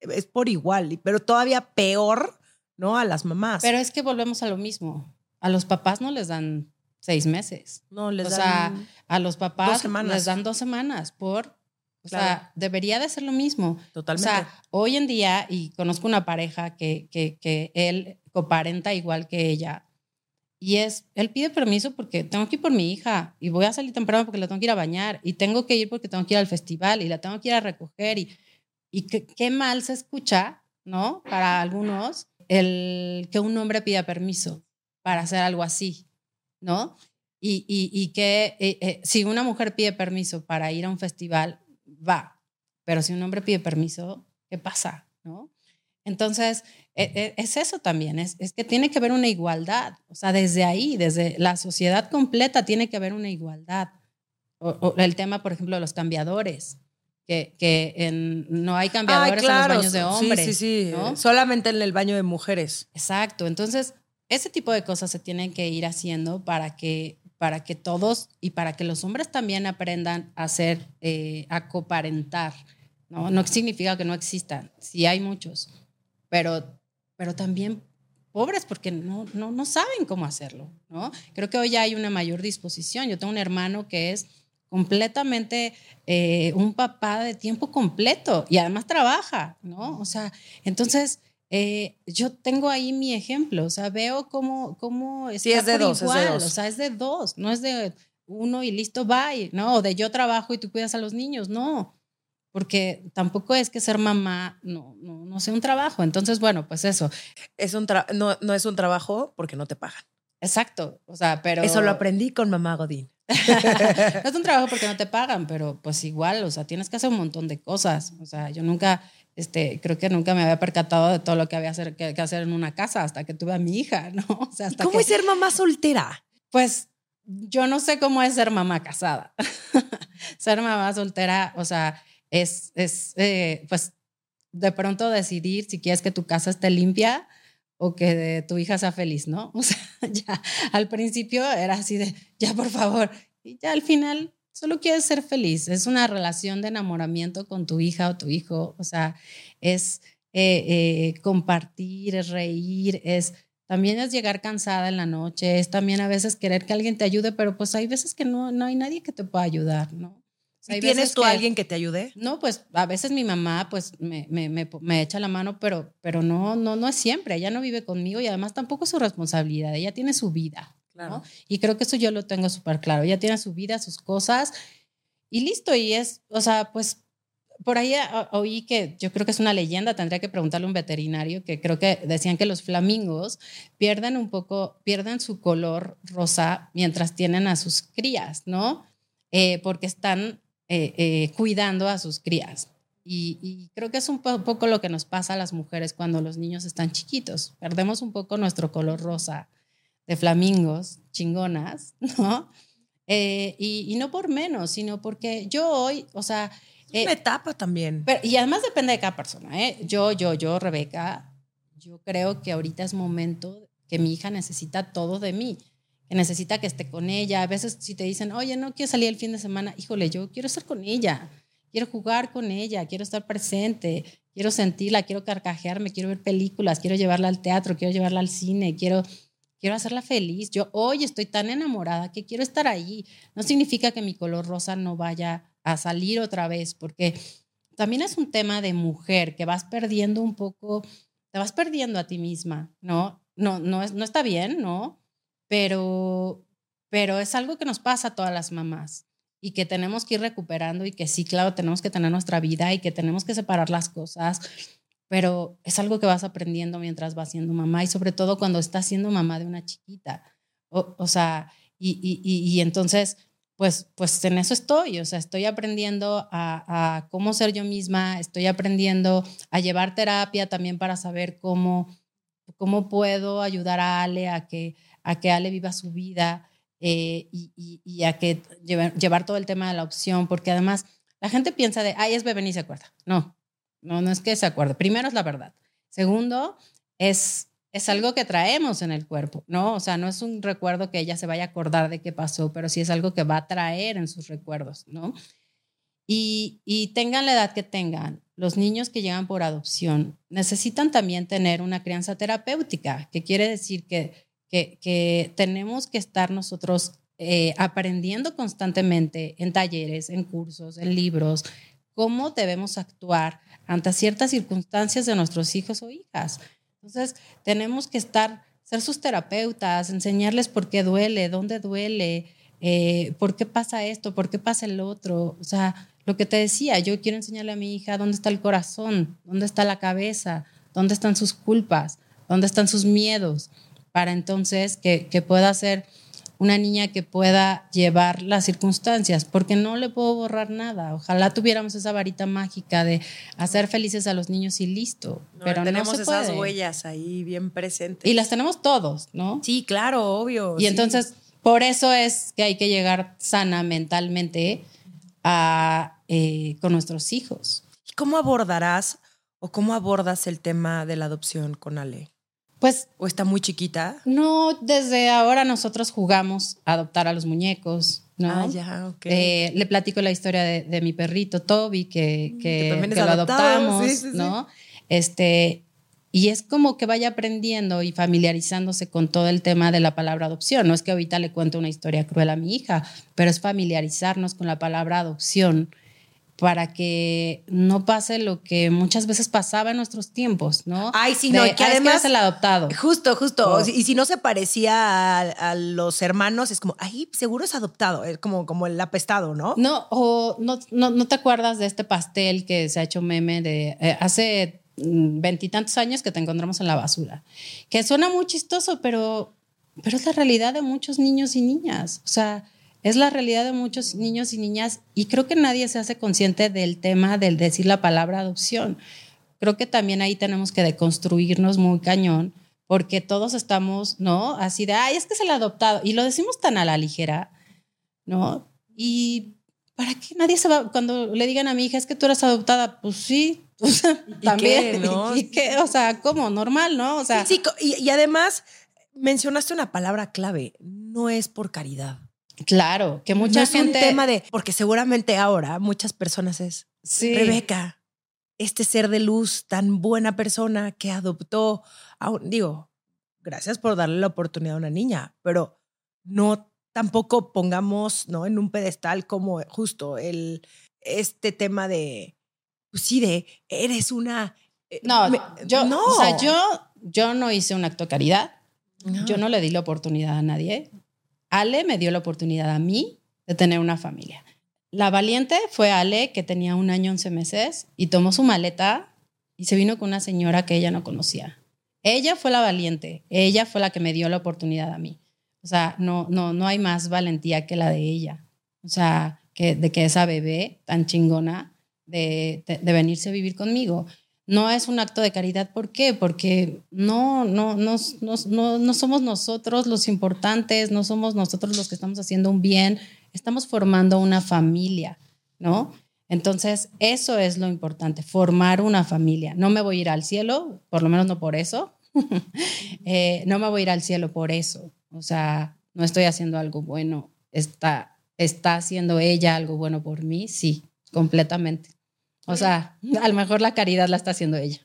es por igual, pero todavía peor ¿no? A las mamás. Pero es que volvemos a lo mismo. A los papás no les dan seis meses. No, les o dan. sea, a los papás les dan dos semanas por. O sea, debería de ser lo mismo. Totalmente. O sea, hoy en día, y conozco una pareja que, que, que él coparenta igual que ella, y es, él pide permiso porque tengo que ir por mi hija y voy a salir temprano porque la tengo que ir a bañar y tengo que ir porque tengo que ir al festival y la tengo que ir a recoger y, y qué mal se escucha, ¿no? Para algunos el que un hombre pida permiso para hacer algo así, ¿no? Y, y, que eh, eh, si una mujer pide permiso para ir a un festival, va, pero si un hombre pide permiso, ¿qué pasa? ¿No? Entonces, e, e, es eso también, es, es, que tiene que haber una igualdad, o sea, desde ahí, desde la sociedad completa tiene que haber una igualdad. O, el tema, por ejemplo, de los cambiadores que, en, no hay cambiadores en los baños de hombres. Sí, sí, sí. Solamente en el baño de mujeres. Exacto. Entonces, ese tipo de cosas se tienen que ir haciendo para que, para que todos y para que los hombres también aprendan a hacer, eh, a coparentar. ¿no? no significa que no existan, sí hay muchos, pero, pero también pobres porque no, no, no saben cómo hacerlo. ¿no? Creo que hoy ya hay una mayor disposición. Yo tengo un hermano que es completamente eh, un papá de tiempo completo y además trabaja, ¿no? O sea, entonces eh, yo tengo ahí mi ejemplo, o sea, veo cómo, cómo sí, es de dos, igual, es de dos. o sea, es de dos, no es de uno y listo, bye, ¿no? O de yo trabajo y tú cuidas a los niños, no. Porque tampoco es que ser mamá no, no, no sea un trabajo. Entonces, bueno, pues eso. Es un no, no es un trabajo porque no te pagan. Exacto. O sea, pero. Eso lo aprendí con mamá Godín. no es un trabajo porque no te pagan, pero pues igual, o sea, tienes que hacer un montón de cosas. O sea, yo nunca, este, creo que nunca me había percatado de todo lo que había hacer, que, hacer en una casa hasta que tuve a mi hija, ¿no? O sea, hasta ¿Cómo es ser mamá soltera? Pues yo no sé cómo es ser mamá casada. ser mamá soltera, o sea, es, es eh, pues de pronto decidir si quieres que tu casa esté limpia o que tu hija sea feliz, ¿no? O sea, ya al principio era así de, ya por favor, y ya al final solo quieres ser feliz. Es una relación de enamoramiento con tu hija o tu hijo, o sea, es eh, eh, compartir, es reír, es también es llegar cansada en la noche, es también a veces querer que alguien te ayude, pero pues hay veces que no, no hay nadie que te pueda ayudar, ¿no? ¿Tienes tú alguien que te ayude? No, pues a veces mi mamá pues me, me, me, echa la mano, pero, pero no, no, no es siempre. Ella no vive conmigo y además tampoco es su responsabilidad. Ella tiene su vida. Claro. Y creo que eso yo lo tengo súper claro. Ella tiene su vida, sus cosas y listo. Y es, o sea, pues por ahí oí que yo creo que es una leyenda, tendría que preguntarle a un veterinario, que creo que decían que los flamingos pierden un poco, pierden su color rosa mientras tienen a sus crías, ¿no? Eh, porque están eh, eh, cuidando a sus crías. Y, creo que es un poco lo que nos pasa a las mujeres cuando los niños están chiquitos. Perdemos un poco nuestro color rosa de flamingos, chingonas, ¿no? Eh, y, no por menos, sino porque yo hoy, o sea... Es una etapa también. Pero, y además depende de cada persona, ¿eh? Yo, yo, yo, Rebeca, yo creo que ahorita es momento que mi hija necesita todo de mí que necesita que esté con ella. A veces si te dicen, oye, no quiero salir el fin de semana, híjole, yo quiero estar con ella, quiero jugar con ella, quiero estar presente, quiero sentirla, quiero carcajearme, quiero ver películas, quiero llevarla al teatro, quiero llevarla al cine, quiero, quiero hacerla feliz. Yo hoy estoy tan enamorada que quiero estar ahí. No significa que mi color rosa no vaya a salir otra vez, porque también es un tema de mujer que vas perdiendo un poco, te vas perdiendo a ti misma, ¿no? No, no, no está bien, ¿no? Pero, pero es algo que nos pasa a todas las mamás y que tenemos que ir recuperando y que sí, claro, tenemos que tener nuestra vida y que tenemos que separar las cosas, pero es algo que vas aprendiendo mientras vas siendo mamá y sobre todo cuando estás siendo mamá de una chiquita. O, sea, y, y, entonces, pues, pues en eso estoy, o sea, estoy aprendiendo a, a, cómo ser yo misma, estoy aprendiendo a llevar terapia también para saber cómo, cómo puedo ayudar a Ale a que, a que Ale viva su vida eh, y, y, a que llevar, todo el tema de la opción, porque además la gente piensa de, ay, es bebé ni se acuerda. No, no, no es que se acuerde. Primero es la verdad. Segundo, es, es algo que traemos en el cuerpo, ¿no? O sea, no es un recuerdo que ella se vaya a acordar de qué pasó, pero sí es algo que va a traer en sus recuerdos, ¿no? Y, y tengan la edad que tengan, los niños que llegan por adopción necesitan también tener una crianza terapéutica, que quiere decir que que, tenemos que estar nosotros eh, aprendiendo constantemente en talleres, en cursos, en libros, cómo debemos actuar ante ciertas circunstancias de nuestros hijos o hijas. Entonces, tenemos que estar, ser sus terapeutas, enseñarles por qué duele, dónde duele, eh, por qué pasa esto, por qué pasa el otro. O sea, lo que te decía, yo quiero enseñarle a mi hija dónde está el corazón, dónde está la cabeza, dónde están sus culpas, dónde están sus miedos para entonces que, pueda ser una niña que pueda llevar las circunstancias, porque no le puedo borrar nada. Ojalá tuviéramos esa varita mágica de hacer felices a los niños y listo. pero tenemos no esas huellas ahí bien presentes. Y las tenemos todos, ¿no? Sí, claro, obvio. Y entonces, por eso es que hay que llegar sana mentalmente a, eh, con nuestros hijos. ¿Y cómo abordarás o cómo abordas el tema de la adopción con Ale? Pues. ¿O está muy chiquita? No, desde ahora nosotros jugamos a adoptar a los muñecos, ¿no? Ah, ya, ok. Eh, le platico la historia de, mi perrito Toby, que, mm, que, lo adoptamos, ¿no? Este. Y es como que vaya aprendiendo y familiarizándose con todo el tema de la palabra adopción. No es que ahorita le cuente una historia cruel a mi hija, pero es familiarizarnos con la palabra adopción para que no pase lo que muchas veces pasaba en nuestros tiempos, ¿no? Ay, sí, no, que además es el adoptado. Justo, justo. Oh. Y si no se parecía a, los hermanos, es como, ay, seguro es adoptado, es como, como el apestado, ¿no? No, o no, no, te acuerdas de este pastel que se ha hecho meme de eh, hace mm, veintitantos años que te encontramos en la basura, que suena muy chistoso, pero, pero es la realidad de muchos niños y niñas. O sea, es la realidad de muchos niños y niñas y creo que nadie se hace consciente del tema del decir la palabra adopción. Creo que también ahí tenemos que deconstruirnos muy cañón porque todos estamos, ¿no? Así de, ay, es que es el adoptado y lo decimos tan a la ligera, ¿no? Y ¿para qué nadie se va cuando le digan a mi hija es que tú eres adoptada? Pues sí, también. ¿Y qué? O sea, ¿cómo? Normal, ¿no? O sea, sí, y, y además mencionaste una palabra clave, no es por caridad. Claro, que mucha no gente. Es un tema de. Porque seguramente ahora muchas personas es. Sí. Rebeca, este ser de luz, tan buena persona que adoptó a un. Digo, gracias por darle la oportunidad a una niña, pero no tampoco pongamos ¿no? en un pedestal como justo el, este tema de. Pues sí, de eres una. Eh, no, yo, no. O sea, yo, yo no hice un acto de caridad. Yo no le di la oportunidad a nadie. Ale me dio la oportunidad a mí de tener una familia. La valiente fue Ale, que tenía un año, once meses, y tomó su maleta y se vino con una señora que ella no conocía. Ella fue la valiente, ella fue la que me dio la oportunidad a mí. O sea, no, no, no hay más valentía que la de ella. O sea, que, de que esa bebé tan chingona de, de venirse a vivir conmigo no es un acto de caridad. ¿Por qué? Porque no, no, no, no, no somos nosotros los importantes, no somos nosotros los que estamos haciendo un bien, estamos formando una familia, ¿no? Entonces, eso es lo importante, formar una familia. No me voy a ir al cielo, por lo menos no por eso. Eh, no me voy a ir al cielo por eso. O sea, no estoy haciendo algo bueno. Está, está haciendo ella algo bueno por mí, sí, completamente. O sea, a lo mejor la caridad la está haciendo ella.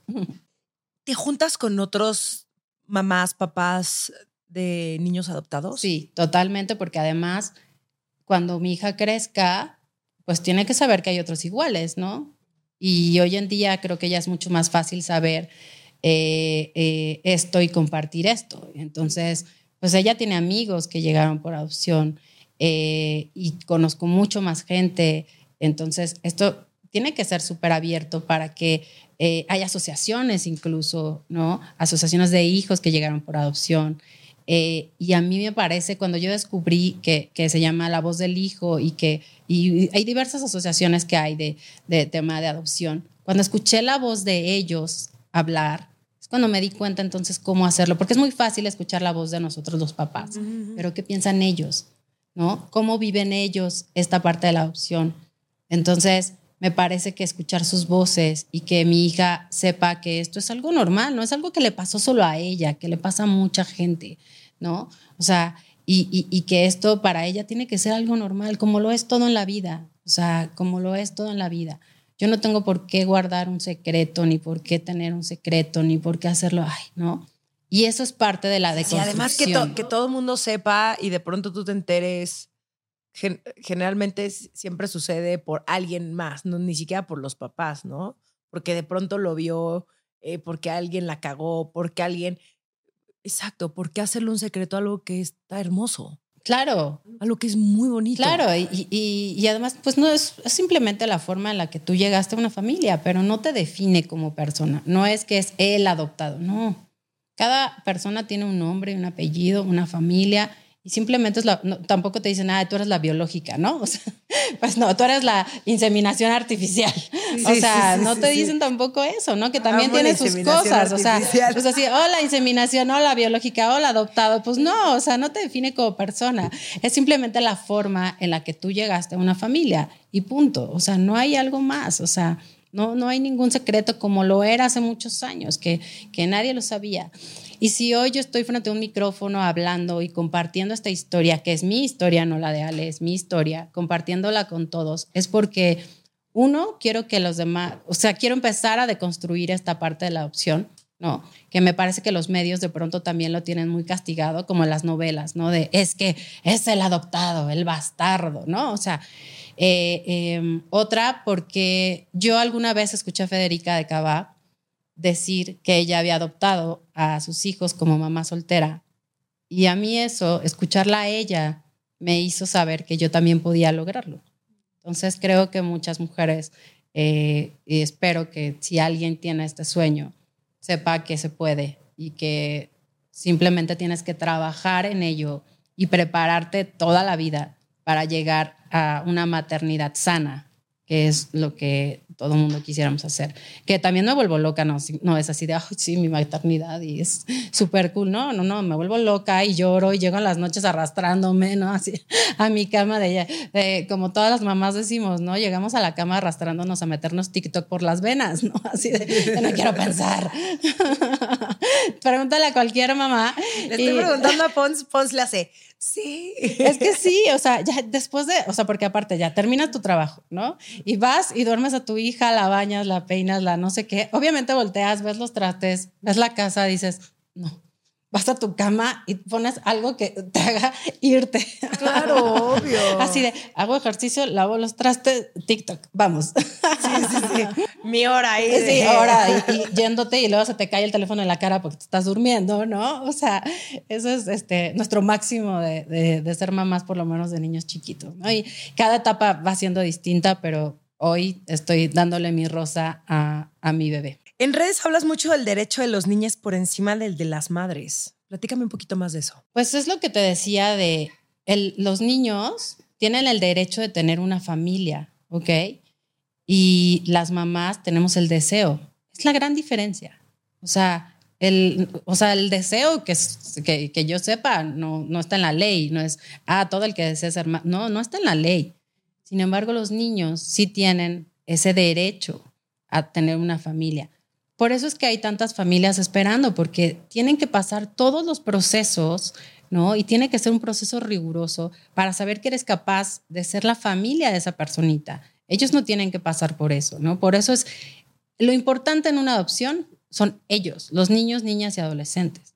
¿Te juntas con otros mamás, papás de niños adoptados? Sí, totalmente, porque además, cuando mi hija crezca, pues tiene que saber que hay otros iguales, ¿no? Y hoy en día creo que ya es mucho más fácil saber eh, eh, esto y compartir esto. Entonces, pues ella tiene amigos que llegaron por adopción eh, y conozco mucho más gente. Entonces, esto tiene que ser súper abierto para que eh, haya asociaciones incluso, ¿no? Asociaciones de hijos que llegaron por adopción. Eh, y a mí me parece, cuando yo descubrí que, que, se llama La Voz del Hijo y que y hay diversas asociaciones que hay de, de tema de adopción, cuando escuché la voz de ellos hablar, es cuando me di cuenta entonces cómo hacerlo, porque es muy fácil escuchar la voz de nosotros los papás, pero ¿qué piensan ellos? ¿No? ¿Cómo viven ellos esta parte de la adopción? Entonces, me parece que escuchar sus voces y que mi hija sepa que esto es algo normal, no es algo que le pasó solo a ella, que le pasa a mucha gente, ¿no? O sea, y, y, que esto para ella tiene que ser algo normal, como lo es todo en la vida, o sea, como lo es todo en la vida. Yo no tengo por qué guardar un secreto, ni por qué tener un secreto, ni por qué hacerlo, ay, ¿no? Y eso es parte de la deconstrucción. Y además que, que todo el mundo sepa y de pronto tú te enteres generalmente siempre sucede por alguien más, no, ni siquiera por los papás, ¿no? Porque de pronto lo vio, eh, porque alguien la cagó, porque alguien... Exacto, ¿por qué hacerle un secreto a algo que está hermoso? Claro. Algo que es muy bonito. Claro, y, y, además, pues no es, es, simplemente la forma en la que tú llegaste a una familia, pero no te define como persona. No es que es el adoptado, no. Cada persona tiene un nombre, un apellido, una familia y simplemente es la, tampoco te dicen, ah, tú eres la biológica, ¿no? O sea, pues no, tú eres la inseminación artificial. o sea, no te dicen tampoco eso, ¿no? Que también tiene sus cosas. O sea, pues así, oh, la inseminación, o la biológica, o la adoptado. Pues no, o sea, no te define como persona. Es simplemente la forma en la que tú llegaste a una familia y punto. O sea, no hay algo más. O sea, no, no hay ningún secreto como lo era hace muchos años, que, que nadie lo sabía. Y si hoy yo estoy frente a un micrófono hablando y compartiendo esta historia, que es mi historia, no la de Ale, es mi historia, compartiéndola con todos, es porque, uno, quiero que los demás, o sea, quiero empezar a deconstruir esta parte de la adopción, ¿no? Que me parece que los medios de pronto también lo tienen muy castigado, como las novelas, ¿no? De es que es el adoptado, el bastardo, ¿no? O sea, eh, em, otra, porque yo alguna vez escuché a Federica de Cabá decir que ella había adoptado a sus hijos como mamá soltera. Y a mí eso, escucharla a ella, me hizo saber que yo también podía lograrlo. Entonces creo que muchas mujeres, eh, y espero que si alguien tiene este sueño, sepa que se puede y que simplemente tienes que trabajar en ello y prepararte toda la vida para llegar a una maternidad sana, que es lo que todo el mundo quisiéramos hacer. Que también me vuelvo loca, no, no es así de, ay, sí, mi maternidad y es súper cool. No, no, no, me vuelvo loca y lloro y llego en las noches arrastrándome, ¿no? Así a mi cama de, ella como todas las mamás decimos, ¿no? Llegamos a la cama arrastrándonos a meternos TikTok por las venas, ¿no? Así de, no quiero pensar. Pregúntale a cualquier mamá. Le estoy preguntando a Pons, Pons le hace, Sí. Es que sí, o sea, ya después de, o sea, porque aparte ya terminas tu trabajo, ¿no? Y vas y duermes a tu hija, la bañas, la peinas, la no sé qué. Obviamente volteas, ves los trastes, ves la casa, dices, no, vas a tu cama y pones algo que te haga irte. Claro, obvio. Así de, hago ejercicio, lavo los trastes, TikTok, vamos. Sí, sí, sí. Mi hora ahí. Sí, hora y, yéndote y luego se te cae el teléfono en la cara porque te estás durmiendo, ¿no? O sea, eso es este, nuestro máximo de, de, ser mamás, por lo menos de niños chiquitos, ¿no? Y cada etapa va siendo distinta, pero hoy estoy dándole mi rosa a, a mi bebé. En redes hablas mucho del derecho de los niños por encima del de las madres. Platícame un poquito más de eso. Pues es lo que te decía de los niños tienen el derecho de tener una familia, ¿ok? Y las mamás tenemos el deseo. Es la gran diferencia. O sea, el, o sea, el deseo que, que, yo sepa no, no está en la ley, no es, ah, todo el que desea ser No, no está en la ley. Sin embargo, los niños sí tienen ese derecho a tener una familia. Por eso es que hay tantas familias esperando, porque tienen que pasar todos los procesos, ¿no? Y tiene que ser un proceso riguroso para saber que eres capaz de ser la familia de esa personita. Ellos no tienen que pasar por eso, ¿no? Por eso es lo importante en una adopción son ellos, los niños, niñas y adolescentes.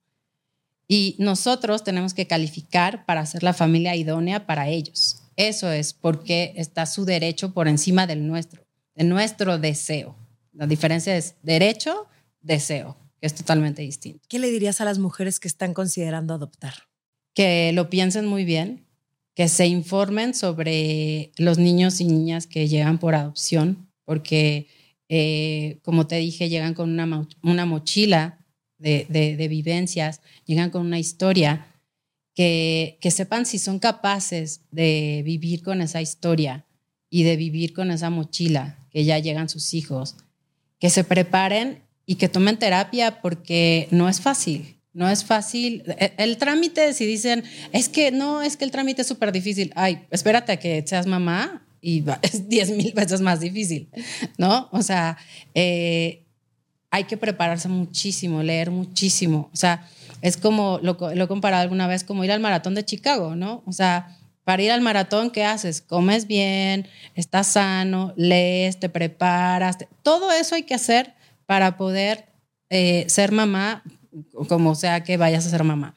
Y nosotros tenemos que calificar para ser la familia idónea para ellos. Eso es porque está su derecho por encima del nuestro, de nuestro deseo. La diferencia es derecho, deseo, que es totalmente distinto. ¿Qué le dirías a las mujeres que están considerando adoptar? que lo piensen muy bien, que se informen sobre los niños y niñas que llegan por adopción, porque, eh, como te dije, llegan con una, una mochila de, de, vivencias, llegan con una historia, que, que sepan si son capaces de vivir con esa historia y de vivir con esa mochila que ya llegan sus hijos, que se preparen y que tomen terapia porque no es fácil. No es fácil. E, el, trámite, si dicen, es que no, es que el trámite es súper difícil. Ay, espérate a que seas mamá y es 10 mil veces más difícil, ¿no? O sea, eh, hay que prepararse muchísimo, leer muchísimo. O sea, es como, lo, lo he comparado alguna vez, como ir al maratón de Chicago, ¿no? O sea, para ir al maratón, ¿qué haces? Comes bien, estás sano, lees, te preparas. Todo eso hay que hacer para poder eh, ser mamá, como sea que vayas a ser mamá.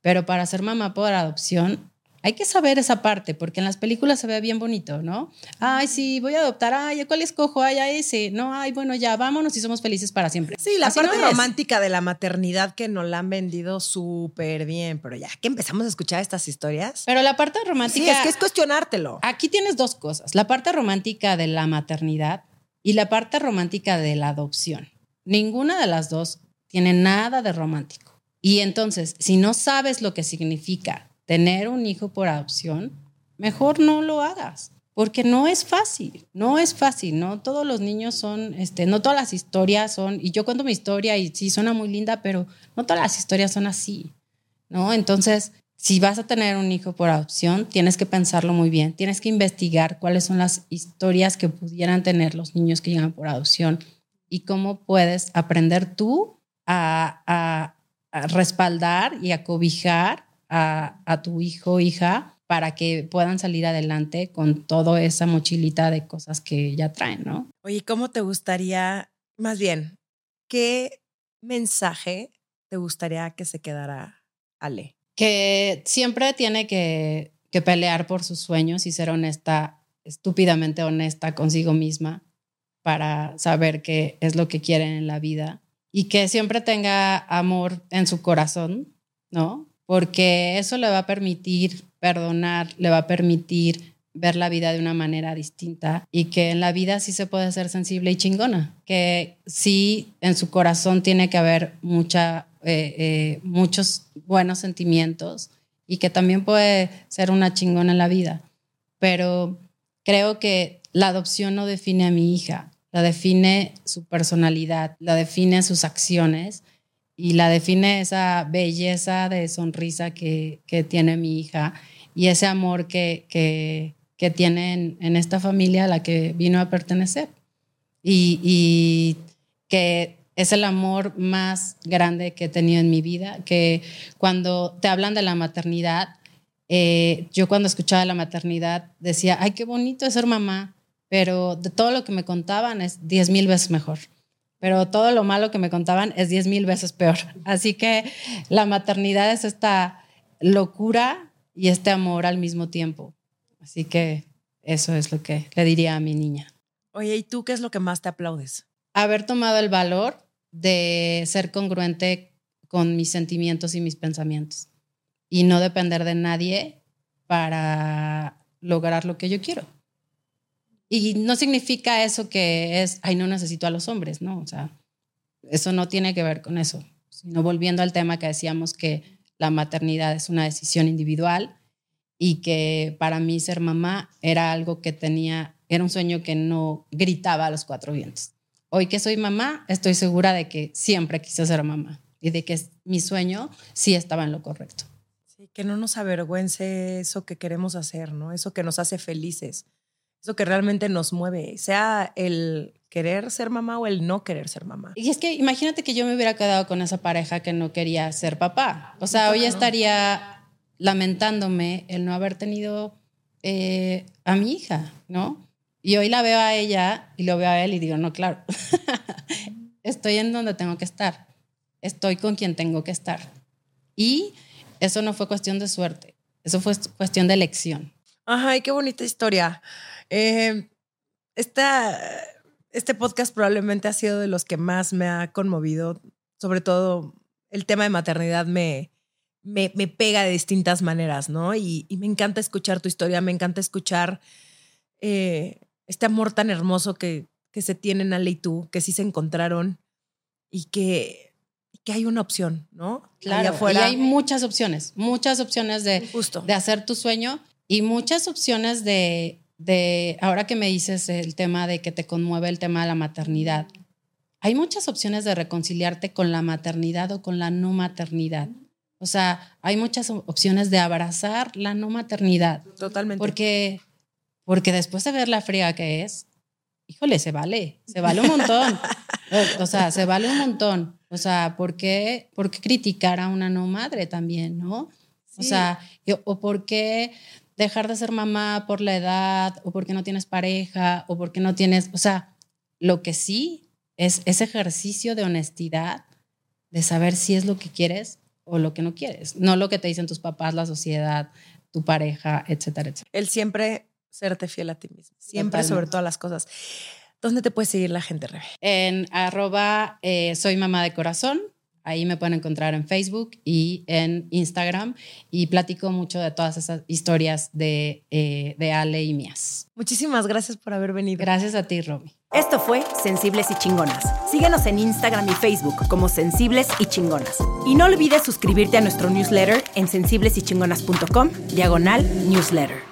Pero para ser mamá por adopción, hay que saber esa parte, porque en las películas se ve bien bonito, ¿no? Ay, sí, voy a adoptar, ay, ¿cuál escojo? Ay, ay, sí, no, ay, bueno, ya, vámonos y somos felices para siempre. Sí, la parte romántica de la maternidad que nos la han vendido súper bien, pero ya que empezamos a escuchar estas historias. Pero la parte romántica. Sí, es que es cuestionártelo. Aquí tienes dos cosas: la parte romántica de la maternidad y la parte romántica de la adopción. Ninguna de las dos tiene nada de romántico. Y entonces, si no sabes lo que significa tener un hijo por adopción, mejor no lo hagas, porque no es fácil, no es fácil, no todos los niños son, este, no todas las historias son, y yo cuento mi historia y sí suena muy linda, pero no todas las historias son así, ¿no? Entonces, si vas a tener un hijo por adopción, tienes que pensarlo muy bien, tienes que investigar cuáles son las historias que pudieran tener los niños que llegan por adopción y cómo puedes aprender tú a, a, a respaldar y a cobijar a, tu hijo o hija para que puedan salir adelante con toda esa mochilita de cosas que ya traen, ¿no? Oye, ¿cómo te gustaría, más bien, qué mensaje te gustaría que se quedara Ale? Que siempre tiene que, que pelear por sus sueños y ser honesta, estúpidamente honesta consigo misma para saber qué es lo que quieren en la vida y que siempre tenga amor en su corazón, ¿no? Porque eso le va a permitir perdonar, le va a permitir ver la vida de una manera distinta y que en la vida sí se puede ser sensible y chingona, que sí en su corazón tiene que haber mucha, eh, eh, muchos buenos sentimientos y que también puede ser una chingona en la vida. Pero creo que la adopción no define a mi hija, la define su personalidad, la define sus acciones y la define esa belleza de sonrisa que, que tiene mi hija y ese amor que, que, que tiene en, esta familia a la que vino a pertenecer. Y, y, que es el amor más grande que he tenido en mi vida, que cuando te hablan de la maternidad, eh, yo cuando escuchaba la maternidad decía, ay, qué bonito es ser mamá, pero de todo lo que me contaban es diez mil veces mejor pero todo lo malo que me contaban es diez mil veces peor. Así que la maternidad es esta locura y este amor al mismo tiempo. Así que eso es lo que le diría a mi niña. Oye, ¿y tú qué es lo que más te aplaudes? Haber tomado el valor de ser congruente con mis sentimientos y mis pensamientos y no depender de nadie para lograr lo que yo quiero. Y no significa eso que es, ay, no necesito a los hombres, ¿no? O sea, eso no tiene que ver con eso. Sino volviendo al tema que decíamos que la maternidad es una decisión individual y que para mí ser mamá era algo que tenía, era un sueño que no gritaba a los cuatro vientos. Hoy que soy mamá, estoy segura de que siempre quise ser mamá y de que mi sueño sí estaba en lo correcto. Sí, que no nos avergüence eso que queremos hacer, ¿no? Eso que nos hace felices eso que realmente nos mueve, sea el querer ser mamá o el no querer ser mamá. Y es que imagínate que yo me hubiera quedado con esa pareja que no quería ser papá. O sea, hoy estaría lamentándome el no haber tenido eh, a mi hija, ¿no? Y hoy la veo a ella y lo veo a él y digo, no, claro, estoy en donde tengo que estar, estoy con quien tengo que estar. Y eso no fue cuestión de suerte, eso fue cuestión de elección. Ay, qué bonita historia. Eh, este podcast probablemente ha sido de los que más me ha conmovido, sobre todo el tema de maternidad me, me, me pega de distintas maneras, ¿no? Y, y, me encanta escuchar tu historia, me encanta escuchar eh, este amor tan hermoso que, que se tienen Ale y tú, que sí se encontraron y que, que hay una opción, ¿no? Claro, y hay muchas opciones, muchas opciones de, Justo. de hacer tu sueño y muchas opciones de, de, ahora que me dices el tema de que te conmueve el tema de la maternidad, hay muchas opciones de reconciliarte con la maternidad o con la no maternidad. O sea, hay muchas opciones de abrazar la no maternidad. Totalmente. Porque, porque después de ver la fría que es, híjole, se vale, se vale un montón. o, sea, se vale un montón. O sea, ¿por qué, por qué criticar a una no madre también, no? O sea, o por qué dejar de ser mamá por la edad, o porque no tienes pareja, o porque no tienes, o sea, lo que sí es ese ejercicio de honestidad, de saber si es lo que quieres o lo que no quieres, no lo que te dicen tus papás, la sociedad, tu pareja, etcétera, etcétera. El siempre serte fiel a ti mismo, siempre sobre todas las cosas. ¿Dónde te puede seguir la gente, Rebe? En arroba eh, soy mamá de corazón. Ahí me pueden encontrar en Facebook y en Instagram y platico mucho de todas esas historias de, eh, de Ale y mías. Muchísimas gracias por haber venido. Gracias a ti, Romy. Esto fue Sensibles y Chingonas. Síguenos en Instagram y Facebook como Sensibles y Chingonas. Y no olvides suscribirte a nuestro newsletter en sensiblesychingonas.com, diagonal newsletter.